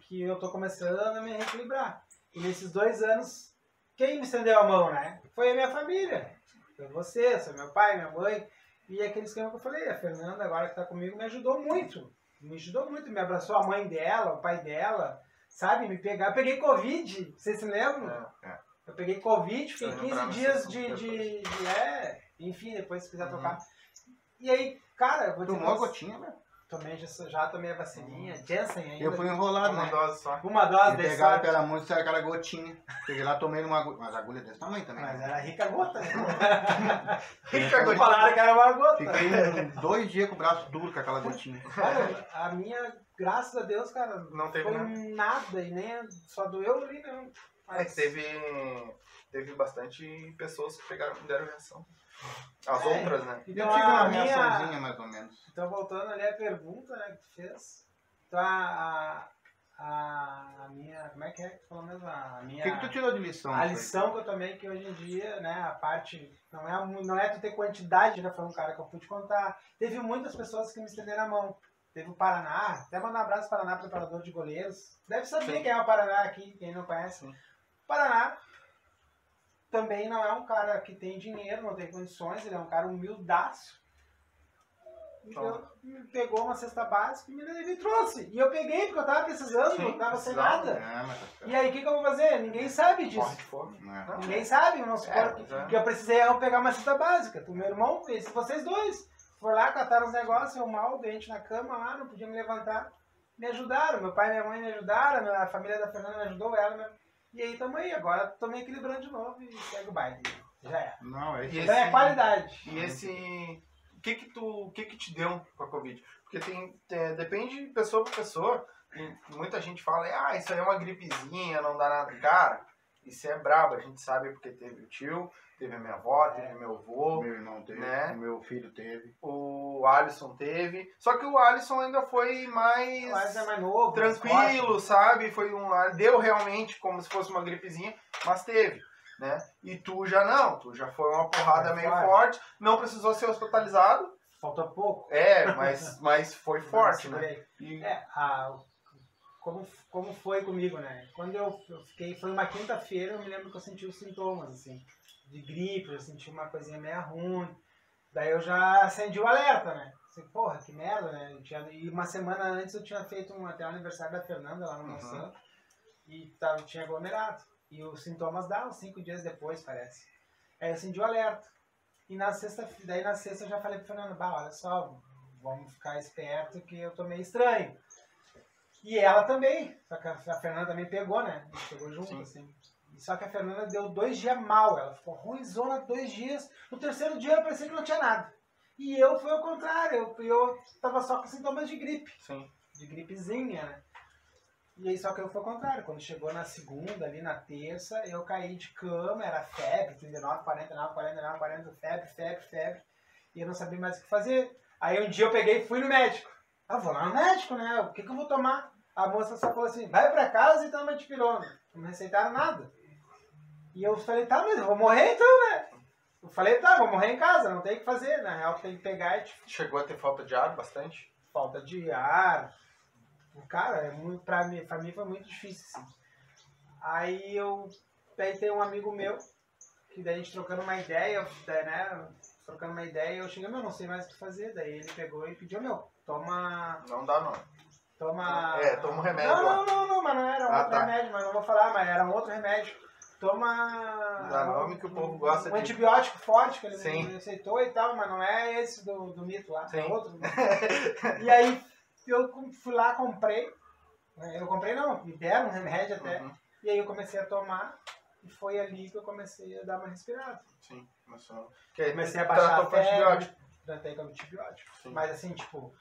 que eu tô começando a me reequilibrar. E nesses dois anos, quem me estendeu a mão, né? Foi a minha família. Foi você, foi meu pai, minha mãe. E aquele esquema que eu falei, a Fernanda agora que tá comigo me ajudou muito. Me ajudou muito, me abraçou a mãe dela, o pai dela, sabe? Me pegar. Eu peguei Covid, vocês se lembram? É, é. Eu peguei Covid, fiquei Eu 15 lembrava dias de, de, de- É, enfim, depois se quiser Uhum. tocar. E aí, cara, eu vou dizer. Tomou a gotinha, velho? Tomei, já, já tomei a vacininha, Jensen ainda. Eu fui enrolado, Uma né? dose só. Uma dose Me de pegaram pela mão e saiu aquela gotinha. Cheguei lá, tomei uma agulha. Mas a agulha é desse tamanho também. mas né? era rica gota. né? Fica Não falaram que era uma gota. Fiquei dois dias com o braço duro com aquela gotinha. Cara, a minha, graças a Deus, cara, Não teve foi nada. nada e nem só doeu ali, não. É Mas que teve, teve bastante pessoas que pegaram, deram reação. As É. outras, né? Eu Então, tive a uma minha, reaçãozinha, mais ou menos. Então, voltando ali a pergunta né, que tu fez. Então, a, a, a minha. Como é que é que tu falou mesmo? A O minha. que, que tu tirou de lição? a lição que eu tomei que hoje em dia, né, a parte. Não é, não é tu ter quantidade, já foi um cara que eu pude contar. Teve muitas pessoas que me estenderam a mão. Teve o Paraná, até mandar um abraço para Paraná, preparador de goleiros. Deve saber Sim. quem é o Paraná aqui, quem não conhece. Sim. Paraná também não é um cara que tem dinheiro, não tem condições, ele é um cara humildaço. Então, me pegou uma cesta básica e me, trouxe. E eu peguei porque eu tava precisando, Sim, eu tava sem nada. É, tá. E aí, o que, que eu vou fazer? Ninguém sabe Morre disso. de fome. É. Ninguém sabe, vamos supor É, que, é. eu precisei eu pegar uma cesta básica. Tu, meu irmão, esse, vocês dois. Foram lá, cataram os negócios, eu mal, doente na cama lá, não podia me levantar. Me ajudaram, meu pai e minha mãe me ajudaram, a família da Fernanda me ajudou, ela me... E aí tamo aí, agora tô me equilibrando de novo e segue o baile. Já é. Não, é isso. Então é qualidade. E esse. O que que tu. O que que te deu com a Covid? Porque tem. é, depende de pessoa pra pessoa. E muita gente fala, ah, isso aí é uma gripezinha, não dá nada. Cara, isso é brabo, a gente sabe porque teve o tio, teve a minha avó, teve meu avô, Meu irmão teve, Né? o meu filho teve. o Alisson teve. Só que o Alisson ainda foi mais. É mais novo, tranquilo, sabe? Foi um, deu realmente como se fosse uma gripezinha, mas teve, né? E tu já não, tu já foi uma porrada Foi meio forte. forte, não precisou ser hospitalizado, Faltou pouco. É, mas, mas foi forte, né? E- É, a, como, como foi comigo, né? Quando eu, eu fiquei, foi uma quinta-feira, eu me lembro que eu senti os sintomas, assim, de gripe, eu senti uma coisinha meio ruim. Daí eu já acendi o alerta, né? Assim, porra, que merda, né? Tinha, e uma semana antes eu tinha feito um, até o aniversário da Fernanda lá no Uhum. Monsanto e tava, tinha aglomerado. E os sintomas davam cinco dias depois, parece. Aí eu acendi o alerta. E na sexta, daí na sexta eu já falei pro Fernando, bah, olha só, vamos ficar esperto que eu tô meio estranho. E ela também, só que a, Fernanda também pegou, né? Pegou junto, Sim. assim. Só que a Fernanda deu dois dias mal, ela ficou ruimzona dois dias. No terceiro dia parecia que não tinha nada. E eu foi ao contrário, eu, eu tava só com sintomas de gripe, Sim. de gripezinha, né? E aí só que eu fui ao contrário, quando chegou na segunda, ali na terça, eu caí de cama, era febre, 39, 49, 49, 40, febre, febre, febre. E eu não sabia mais o que fazer. Aí um dia eu peguei e fui no médico. Ah, vou lá no médico, né? O que, que eu vou tomar? A moça só falou assim, vai pra casa e toma antipirona. Não me receitaram nada. E eu falei, tá, mas eu vou morrer então, né? Eu falei, tá, vou morrer em casa, não tem o que fazer. Na real, tem que pegar e tipo, Chegou a ter falta de ar bastante? falta de ar. Cara, é muito, pra, mim, pra mim foi muito difícil, assim. Aí eu. Daí tem um amigo meu, que daí a gente trocando uma ideia, né? Trocando uma ideia, eu cheguei, meu, não sei mais o que fazer. Daí ele pegou e pediu, meu, toma. Não dá nome. Toma. É, toma um remédio Não, lá. não, não, não, mas não era um Ah, outro tá. remédio, mas não vou falar, mas era um outro remédio. Toma. Dá nome que o povo gosta um de- antibiótico forte que ele Sim. aceitou e tal, mas não é esse do, do mito lá, é Sim. outro. e aí eu fui lá, comprei. né, Eu comprei não, me deram um remédio até. Uhum. E aí eu comecei a tomar. E foi ali que eu comecei a dar uma respirada. Sim. Começou. Comecei a baixar a com antibiótico. febre, tratei com antibiótico. Sim. Mas assim, tipo,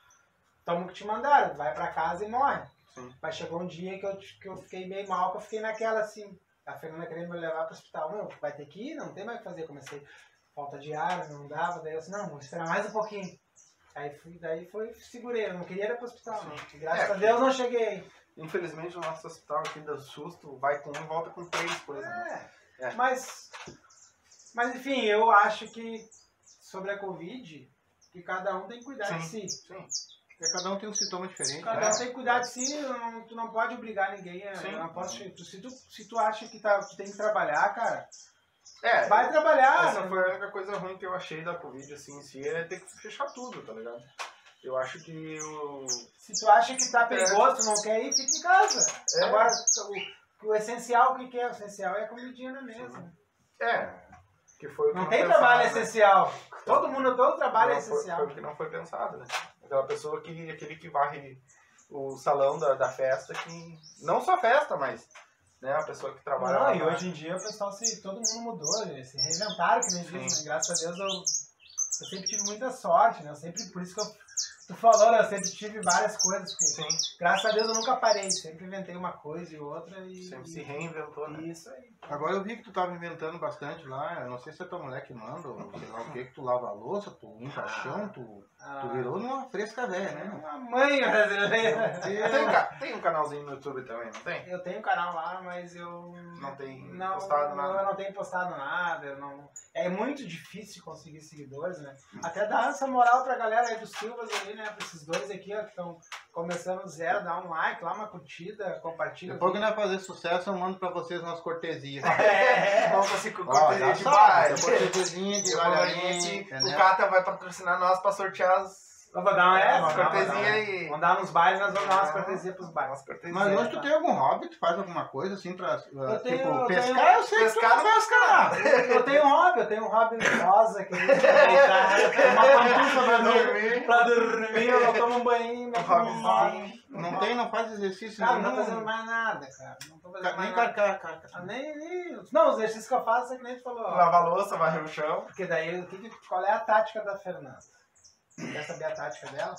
toma o que te mandaram, vai pra casa e morre. Sim. Mas chegou um dia que eu, que eu fiquei meio mal, que eu fiquei naquela assim, a Fernanda querendo me levar pro hospital. Meu, vai ter que ir, não tem mais o que fazer. Comecei, falta de ar, não dava, daí eu disse, não, vou esperar mais um pouquinho. Aí fui, daí foi, segurei, eu não queria ir pro hospital, Sim. né? E Graças É, a Deus não cheguei. Infelizmente, o nosso hospital aqui do susto vai com um e volta com três, por exemplo. É. É. Mas, mas enfim, eu acho que sobre a Covid, que cada um tem que cuidar de si. Sim. Porque cada um tem um sintoma diferente. Cada né? um tem que cuidar de si, não- tu não pode obrigar ninguém. a- Sim. eu não posso, se, tu, se tu acha que tá, tu tem que trabalhar, cara, É, vai trabalhar. essa né? foi a única coisa ruim que eu achei da Covid, assim, em si, é ter que fechar tudo, tá ligado? Eu acho que o... Se tu acha que tá perigoso, tu não quer ir, fica em casa. É. Agora, o, o essencial, o que, que é? O essencial é a comidinha na mesa. É, que foi o que Não tem pensaram, trabalho né? essencial. Todo mundo, todo trabalho é Não, foi- essencial. Foi o que não foi pensado, né? Aquela pessoa que, aquele que varre o salão da, da festa, que... Não só a festa, mas... Né, a pessoa que trabalha Não, lá e hoje em dia o pessoal se. Todo mundo mudou, eles se reinventaram, que nem diz, né? Graças a Deus eu, eu sempre tive muita sorte, né? Eu sempre, por isso que eu. Tu falou, né? Eu sempre tive várias coisas. Porque, Sim, graças a Deus eu nunca parei, sempre inventei uma coisa e outra e. sempre se reinventou, né? Isso aí. Agora eu vi que tu tava inventando bastante lá. Eu não sei se é tua mulher que manda, ou sei lá o que, que tu lava a louça, tu limpa chão, tu, Ah, tu virou numa fresca velha, né? Uma mãe brasileira. Tem, ca- tem um canalzinho no YouTube também, não tem? Eu tenho um canal lá, mas eu. Não tem não, postado nada. Eu não tenho postado nada. Eu não... É muito difícil conseguir seguidores, né? Até dar essa moral pra galera aí dos Silvas ali, né? Pra esses dois aqui, ó, que estão começando do zero, dá um like lá, uma curtida, compartilha. Depois que nós fazer sucesso, eu mando pra vocês umas cortesias. É. Vamos assim com cortesia de cortesiazinha de devagarinho, aqui, o? Cata vai patrocinar nós pra sortear as, Eu vou dar uma, é, as vou dar uma- cortesias e... Vamos dar nos bailes, nós vamos dar umas cortesias pros bailes. Mas hoje tu tem algum hobby? Tu faz alguma coisa assim pra. uh, tenho- tipo, eu pescar tenho- eu sei que tu Pescar não não cara. Eu tenho um hobby, eu tenho um hobby rosa que uma pantufa pra dormir. Pra dormir, eu tomo um banho, Um meu hobbyzinho. Não tem, não faz exercício Cara, não tô nenhum. fazendo mais nada, cara. Não tô fazendo Ca- mais Nem nada. carcar, carca. Ah, nem, nem- Não, os exercícios que eu faço é que nem tu falou. ó. Lavar a louça, varrer o chão. Porque daí, o que que- qual é a tática da Fernanda? Quer saber a tática dela?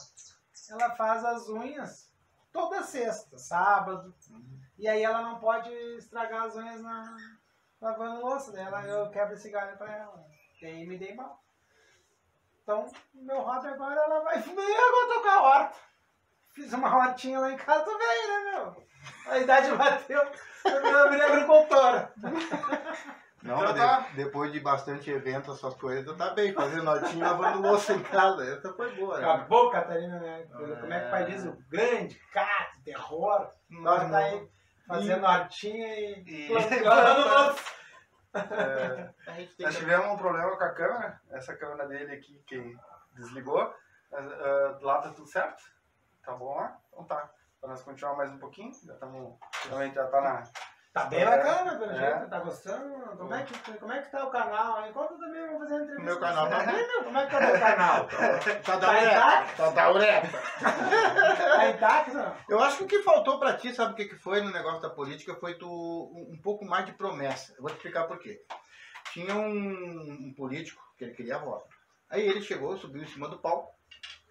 Ela faz as unhas toda sexta, sábado. E aí ela não pode estragar as unhas na lavando louça. Daí ela, eu quebro esse galho pra ela. E aí me dei mal. Então, meu hobby agora ela vai agora tocar a horta. Fiz uma hortinha lá em casa, tô bem, né, meu? A idade bateu, eu virei agricultora. Não, Então tá. de- depois de bastante evento, essas coisas, tá bem. Fazendo notinha, lavando louça em casa. Essa foi boa, né? Acabou, Catarina, né? Como é que o pai É. diz? O grande, cato, terror. Agora tá aí fazendo hortinha e. E- plantando louça. É, nós tivemos um problema com a câmera. Essa câmera dele aqui que desligou. Mas, ah, lá tá tudo certo? Tá bom lá? Então tá. Pra nós continuar mais um pouquinho. Já estamos. Também já tá na. Tá bem bacana, pelo É. jeito, tá gostando? Como é, que, como é que tá o canal aí? Conta também, vamos fazer uma entrevista. Meu canal tá bem, meu. Como é que tá o teu canal? Tá da Tá ureta. Tá da ureta. Tá intacto? não? Eu acho que o que faltou pra ti, sabe o que, que foi no negócio da política? Foi tu um, um pouco mais de promessa. Eu vou te explicar por quê. Tinha um, um político que ele queria voto. Aí ele chegou, subiu em cima do palco,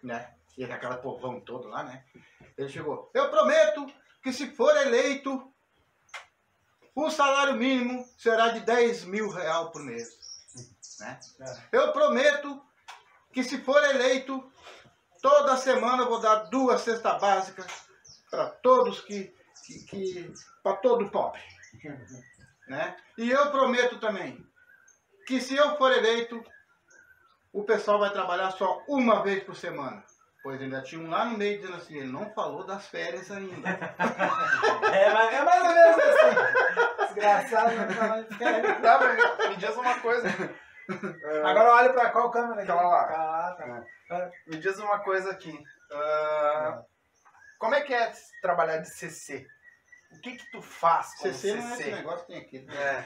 né? E aquela povão todo lá, né? Ele chegou. Eu prometo que se for eleito, o salário mínimo será de 10 mil real por mês. Né? Eu prometo que se for eleito, toda semana eu vou dar duas cestas básicas para todos que, que, que para todo pobre, né? E eu prometo também que se eu for eleito, o pessoal vai trabalhar só uma vez por semana. Pois ainda tinha um lá no meio dizendo assim, ele não falou das férias ainda. É, mas é mais ou menos assim. Desgraçado, não tá diferente. Tá, mas me diz uma coisa. Ah, Agora olha pra qual câmera aqui? Aquela lá. Aquela lá, tá. Me diz uma coisa aqui. Ah, como é que é trabalhar de CC? O que que tu faz com CC não é esse CC? negócio que tem aqui. É,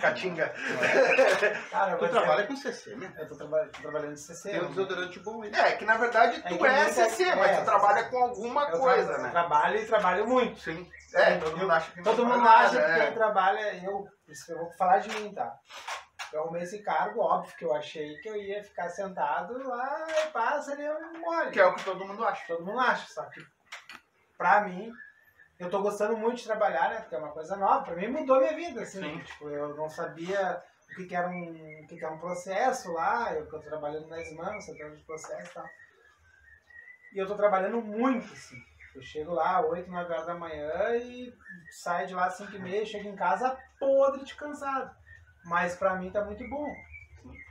Catinga. Cara, eu Tu trabalha dizer- com CC, né? Eu tô, traba- tô trabalhando de CC. Tem um né? desodorante bom aí. É, que na verdade É tu é, muita- CC, mas é, tu trabalha com alguma Eu coisa, tra- né? trabalho e trabalho muito. Sim. É, todo Eu- mundo acha que Todo mundo acha que é. quem trabalha, eu, eu vou falar de mim, tá? Eu arrumei esse cargo, óbvio que eu achei que eu ia ficar sentado lá e passa ali um mole. Que é o que todo mundo acha. Todo mundo acha, só que pra mim, eu tô gostando muito de trabalhar, né? Porque é uma coisa nova. Pra mim mudou minha vida, assim. Sim. Tipo, eu não sabia o que, que era um, o que, que era um processo lá. Eu tô trabalhando na SMAN, setor de processo e tal. E eu tô trabalhando muito, assim. Eu chego lá 8, 9 horas da manhã e saio de lá às 5 e meia, chego em casa podre de cansado. Mas pra mim tá muito bom.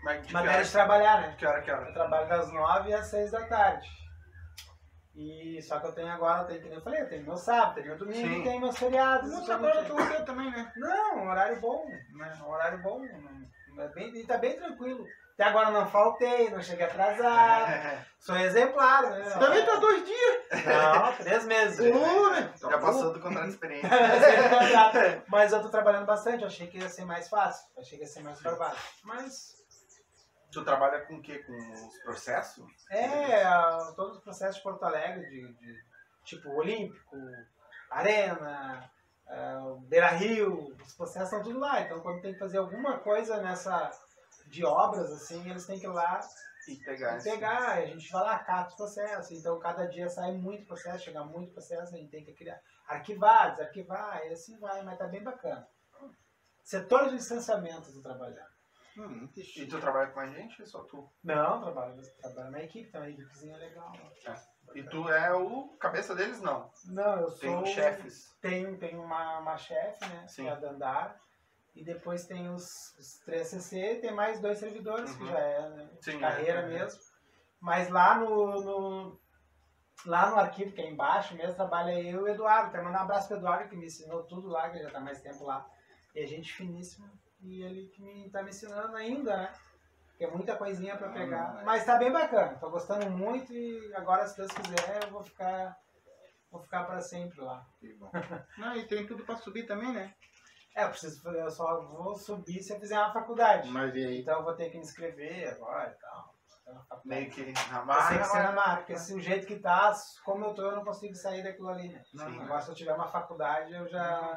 Mas de hora, de trabalhar, né? que hora, que hora? Eu trabalho das 9 às 6 da tarde. E só que eu tenho agora, eu tenho, que nem eu falei, eu tenho meu sábado, tenho meu domingo Sim. e tenho meus feriados. Não trabalha não, com você também, né? não, um horário bom, né? Um horário bom. não- É bem, e tá bem tranquilo. Até agora não faltei, não cheguei atrasado. É, Sou exemplar, né? Também tá dois dias. Não, três meses. Pô, né? Já passou do contrato de experiência. Mas eu tô trabalhando bastante, eu achei que ia ser mais fácil, eu achei que ia ser mais trabalho. Mas Tu trabalha com o quê? Com os processos? É, a- todos os processos de Porto Alegre, de, de tipo Olímpico, Arena, ah, Beira Rio, os processos estão tudo lá. Então, quando tem que fazer alguma coisa nessa de obras, assim, eles têm que ir lá E pegar. e pegar. E a gente vai lá, cata os processos. Então, cada dia sai muito processo, chega muito processo, a gente tem que criar, arquivar, desarquivar, e assim vai, mas tá bem bacana. Setor de licenciamento do trabalhar. Hum, que E tu trabalha com a gente ou só tu? Não, trabalho, trabalho na equipe também, equipezinha legal. né? E tu é o cabeça deles? Não. Não, eu Tem sou. os chefes. Tem, tem uma, uma chefe, né? Sim. Que é a Dandara. E depois tem os, os três CC, tem mais dois servidores, que Uhum. já é né, de Sim, carreira é. mesmo. Mas lá no, no- lá no arquivo, que é embaixo mesmo, trabalha eu e o Eduardo. Quero mandar um abraço pro Eduardo, que me ensinou tudo lá, que já tá mais tempo lá. E a gente finíssima. E ele que me tá me ensinando ainda, né? Que é muita coisinha pra pegar. Ah, Mas tá bem bacana. Tô gostando muito e agora, se Deus quiser, eu vou ficar. Vou ficar pra sempre lá. Que bom. Não, e tem tudo pra subir também, né? É, eu preciso fazer, eu só vou subir se eu fizer uma faculdade. Mas e aí? Então eu vou ter que me inscrever agora e tal. Uma faculdade. Meio que na Mas tem que ser na marra. porque assim, o jeito que tá, como eu tô, eu não consigo sair daquilo ali, né? Não. Agora se eu tiver uma faculdade, eu já,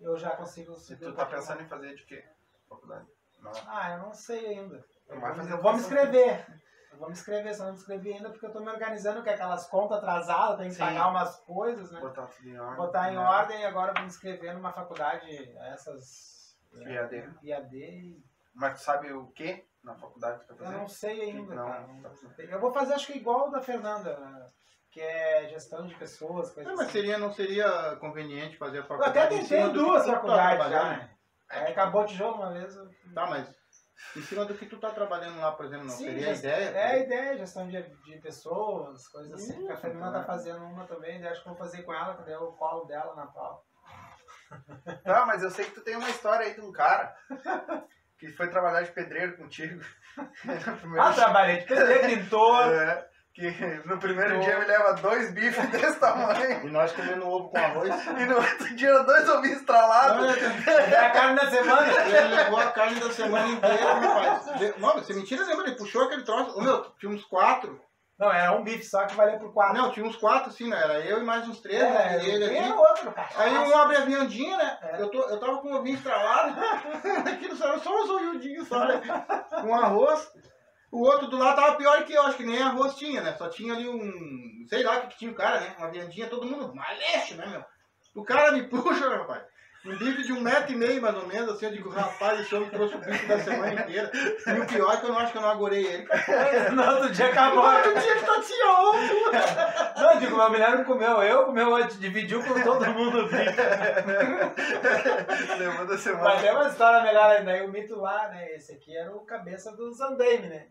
eu já consigo E subir. tu tá pensando em fazer de quê? Faculdade. Não. Ah, eu não sei ainda. Eu vou, eu vou me inscrever. Eu vou me inscrever, só não me inscrevi ainda porque eu tô me organizando com aquelas contas atrasadas, tem que Sim. pagar umas coisas, né? Botar tudo em ordem. Botar em né? ordem e agora eu vou me inscrever numa faculdade, essas IAD. IAD e Mas tu sabe o que na faculdade que tu vai eu fazer? não sei ainda, Não, cara. tá. Eu vou fazer acho que igual o da Fernanda, né? Que é gestão de pessoas, coisas Não, mas assim. seria, não seria conveniente fazer a Eu faculdade até em tentei duas tá faculdades já, trabalhando? né? Aí acabou o tijolo uma vez. eu- Tá, mas em cima do que tu tá trabalhando lá, por exemplo, não Sim, seria a gest- ideia? É a ideia, gestão de, de pessoas, coisas assim. Que a Fernanda tá tá. fazendo uma também, acho que vou fazer com ela, daí eu colo dela na pau. Tá, mas eu sei que tu tem uma história aí de um cara que foi trabalhar de pedreiro contigo. Ah, trabalhei de pedreiro, pintor. É, que no primeiro dia me leva dois bifes desse tamanho. E nós comendo ovo com arroz. E no outro dia dois ovinhos estralados. É a carne da semana. Ele levou a carne da semana inteira, rapaz. Não, você mentira nenhuma, ele puxou aquele troço. Ô, meu, tinha uns quatro. Não, era um bife só que valia por quatro. Não, tinha uns quatro, assim, né? Era eu e mais uns três, é, né? E ele aqui. outro. Aí um abre a viandinha, né? É. Eu, tô, eu tava com o ovinho estralado. Aquilo só era só uns olhudinhos só, né? Com arroz. O outro do lado tava pior que eu, acho que nem arroz tinha, né? Só tinha ali um. Sei lá o que, que tinha o cara, né? Uma viandinha, todo mundo maleixo, né, meu? O cara me puxa, rapaz. Um bife de um metro e meio, mais ou menos, assim, eu digo, rapaz, esse homem trouxe o bife da semana inteira. E o pior é que eu não acho que eu não agorei ele. No outro dia acabou. No outro dia que tá tinha ovo. Não, digo, meu mulher não comeu, eu comeu antes, dividiu com todo mundo o bife. Levou da Mas semana. tem uma história melhor ainda. Aí o mito lá, né? Esse aqui era o cabeça dos andaime, né?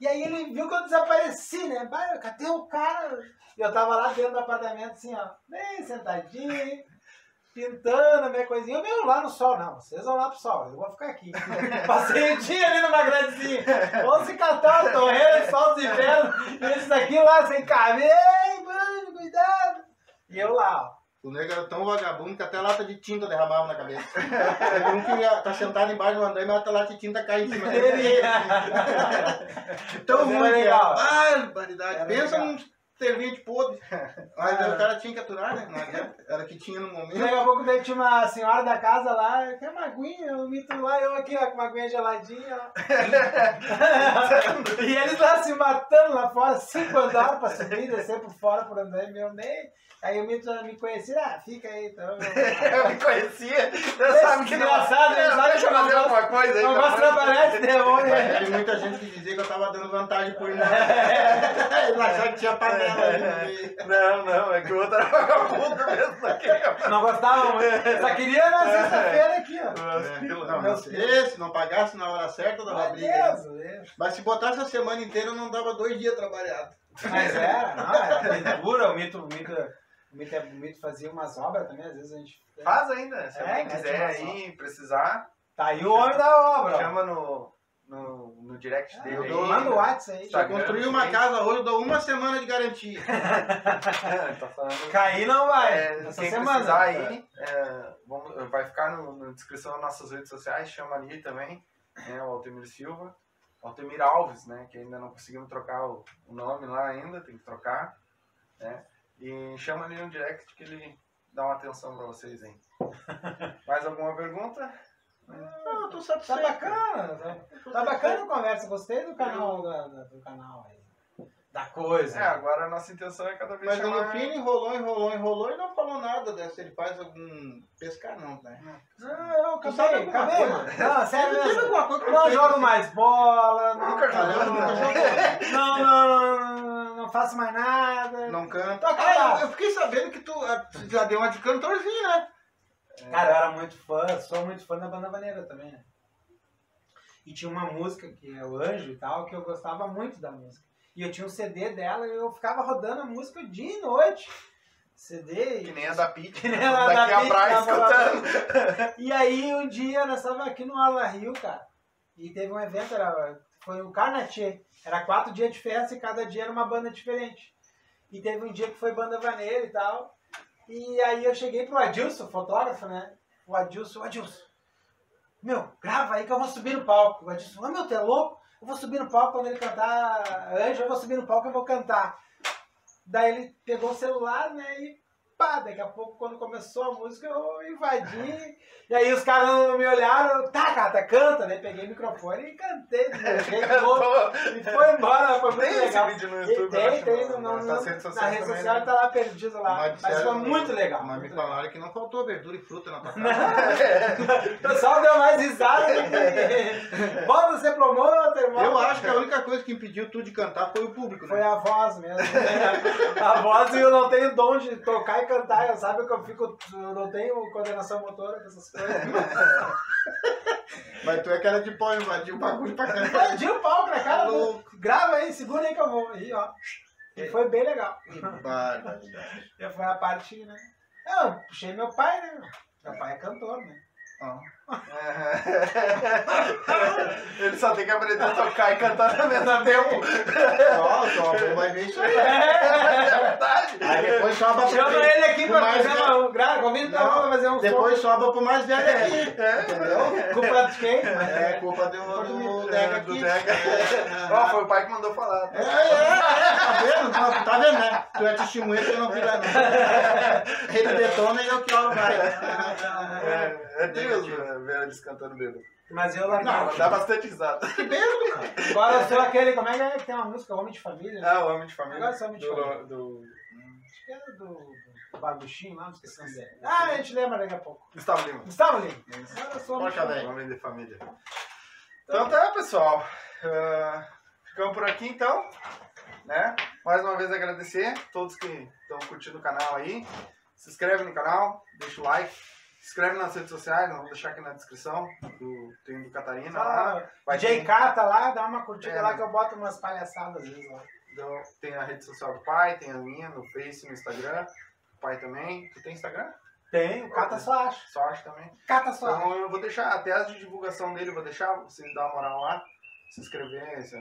E aí ele viu que eu desapareci, né? Cadê o cara? E eu tava lá dentro do apartamento, assim, ó, bem sentadinho, pintando a minha coisinha. Eu meio lá no sol, não, vocês vão lá pro sol, eu vou ficar aqui. Passei o dia ali numa gradezinha. Vamos se catar torreira, sol dos infernos. E esse daqui lá sem cabelo. Mano, cuidado. E eu lá, ó. O nego era tão vagabundo que até lata de tinta derramava na cabeça. Teve um que ia, tá sentado embaixo do andaime, mas a lata de tinta cai em cima dele. Tão ruim que legal. Barbaridade. Pensa legal. Num servente podre. Mas Ah. o cara tinha que aturar, né? Não adianta. Era o que tinha no momento. daqui a pouco daí tinha uma senhora da casa lá, quer uma aguinha, o mito lá, eu aqui ó, com uma aguinha geladinha. e eles lá se matando lá fora, cinco andares pra subir e descer por fora por andar, meu nem. Aí o mito me conhecia, ah, fica aí então. Eu Eu me conhecia, já sabe que não. Desgraçado, ele sabe Deixa eu eu fazer não alguma coisa aí. não gosto de de trabalhar esse demônio. Teve muita gente que dizia que eu tava dando vantagem por irmão. Eles achavam que tinha panela meio. Não, não, é que o outro era vagabundo mesmo. Aqui, Não gostava muito. Só queria na sexta-feira aqui, ó. ó. Não, Meus não, esse não pagasse na hora certa, dava briga. né? Deus, Deus. Mas se botasse a semana inteira, eu não dava dois dias trabalhado. Mas era, não, era pintura, o mito, o mito, o mito, o mito fazia umas obras também, às vezes a gente. Faz ainda, se É, quiser aí, precisar, Tá aí o homem da obra. chama no, no, no direct dele eu aí. dou- Manda o WhatsApp aí. Tá. Se eu construir uma casa hoje, eu dou uma semana de garantia. tá falando Cair não vai. É, Essa quem semana. precisar aí, é, vamos- vai ficar no, na descrição das nossas redes sociais, chama ali também, né, o Altemir Silva, Altemir Alves, né, que ainda não conseguimos trocar o, o nome lá ainda, tem que trocar, né, e chama ali no direct que ele dá uma atenção pra vocês aí. Mais alguma pergunta? Não, eu tô Tá satisfeito. bacana. Tá, tá bacana a conversa. Gostei do canal, da- do canal aí. Da coisa. É, agora a nossa intenção é cada vez Mas chamar... no fim ele enrolou, enrolou, enrolou e não falou nada dessa. Ele faz algum. pescar não, né? Não, eu sabe acabei, mano. Não, sério mesmo. alguma coisa que Não jogo mais bola, não, não, não, não, não faço mais nada. Não canta. Ah, eu, eu fiquei sabendo que tu ah, já deu uma de cantorzinho, né? Cara, eu era muito fã, sou muito fã da banda vaneira também, né? E tinha uma música que é o Anjo e tal, que eu gostava muito da música. E eu tinha um CD dela e eu ficava rodando a música dia e noite. CD. Que nem a da Pete, Que nem a da daqui a Pete, praia tava lá. escutando. E aí um dia nós estávamos aqui no Ala Rio, cara. E teve um evento, era, foi o Carnatier. Era quatro dias de festa e cada dia era uma banda diferente. E teve um dia que foi banda vaneira e tal. E aí eu cheguei pro Adilson, fotógrafo, né? O Adilson, o Adilson, meu, grava aí que eu vou subir no palco. O Adilson, ah, meu, tu é louco? Eu vou subir no palco quando ele cantar Anjo, eu vou subir no palco e vou cantar. Daí ele pegou o celular, né, e pá, daqui a pouco quando começou a música eu invadi. E aí os caras não me olharam, tá, canta, canta, né? Peguei o microfone e cantei. Cantou. E foi embora, foi muito Tem esse legal. vídeo no YouTube, tem, tem, no- no, no, na rede social né? tá lá perdido lá. Mas, foi muito legal. Mas me falaram que não faltou verdura e fruta na tua casa. O pessoal deu mais risada. que- Bota ser promotor, irmão. Eu acho que a única coisa que impediu tu de cantar foi o público, Foi né? a voz mesmo. a voz e eu não tenho dom de tocar e vai cantar, eu sabe que eu fico. Eu não tenho coordenação motora com essas coisas. Mas tu é cara de pau, invadir o bagulho pra caramba. Perdi o palco na cara. Tá do- louco. Grava aí, segura aí que eu vou. Aí, ó. E foi bem legal. Já foi a parte, né? Eu puxei meu pai, né? Meu pai é cantor, né? Ele só tem que aprender a tocar e cantar ao mesmo tempo. Ó, só vai ver isso aí. É verdade. Aí depois sobra pro Chama ele aqui pra fazer velho. uma. Gra... Convida Não, pra fazer um Depois sobra pro mais velho aqui. Entendeu? som. Culpa de quem? É culpa do, do do aqui. Dega. É, Ó, foi o pai que mandou falar. É, é, é, tá vendo? Tá, tá vendo, né? Tu é testemunha que eu não nada. Ele detona e eu que olho mais. É, é Deus né, ver eles cantando bêbado. Mas eu larguei. Não, dá bastante risada. Que beijo, cara. Agora eu sou aquele. Como é que é que tem uma música? Homem de Família? né? Ah, o Homem de Família. Agora sou Homem de do, Família. do Acho que era do, do Barbuchinho lá, não esqueci o nome dele. Ah, a gente lembra daqui a pouco. Gustavo Lima. Gustavo Lima. Sou Homem de Poxa, Família. velho. Homem de Família. Então tá, pessoal. Ah, ficamos por aqui então. Né? Mais uma vez agradecer a todos que estão curtindo o canal aí. Se inscreve no canal, deixa o like. Se inscreve nas redes sociais, nós vamos deixar aqui na descrição. Do, tem do Catarina lá. Vai J ter- Cata lá, dá uma curtida É, lá né? que eu boto umas palhaçadas às vezes lá. Então, tem a rede social do pai, tem a minha no Face, no Instagram. O pai também. Tu tem Instagram? Tem, o Cata só acha. Só acho também. Cata só acha. Então eu vou deixar, até as de divulgação dele, eu vou deixar vocês dar uma moral lá, se inscrever, se,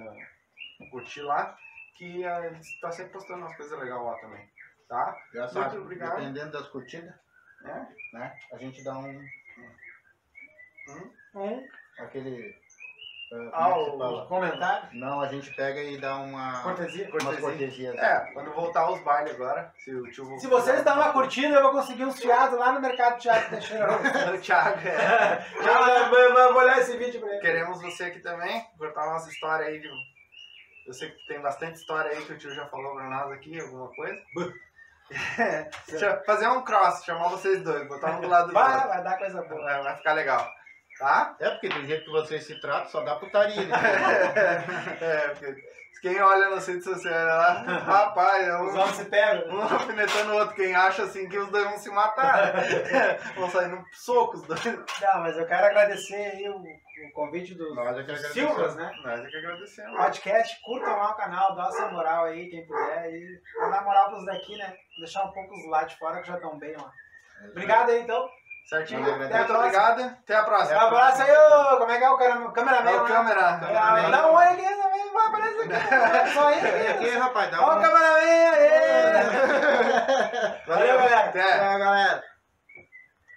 curtir lá, que eh, ele está sempre postando umas coisas legais lá também, tá? Já Muito sabe, obrigado. dependendo das curtidas, Né? né? A gente dá um. Um aquele. ah, Ah, é que se o- fala? comentário, Não, a gente pega e dá uma. cortesia. Umas Cortesia. É, quando voltar aos bailes agora, se o tio... Se vocês dão uma curtida, eu vou conseguir uns fiados lá no Mercado Teatro Teixeira. O Thiago, é. Ah, vou- olhar esse vídeo pra ele. Queremos você aqui também, contar umas histórias aí de... Eu sei que tem bastante história aí que o tio já falou pra nós aqui, alguma coisa. Deixa- Fazer um cross, chamar vocês dois, botar um do lado do Vai, outro. vai dar coisa boa. Vai, vai ficar legal, tá? É porque do jeito que vocês se tratam, só dá putaria. Né? é, porque quem olha nas redes sociais lá, rapaz, é Os um, homens se pegam. um alfinetando o outro. Quem acha assim que os dois vão se matar, né? vão sair no soco os dois. Não, mas eu quero agradecer aí o, o convite dos é. Silvas, né? Nós é que agradecemos. Podcast, curtam lá o canal, dá essa moral aí, quem puder. E dar moral pros daqui, né? Deixar um pouco os lá de fora que já estão bem lá. Obrigado aí, então. Certinho? Agradecemos. obrigado. Até a próxima. Um abraço aí, ô, como é que é o É cameraman? o né? câmera. Ah, Dá um oi aqui também, vai aparecer aqui. Só aí. Aqui, rapaz, dá Ó o cameraman aí. Valeu, Valeu, galera. Até. Tchau, galera.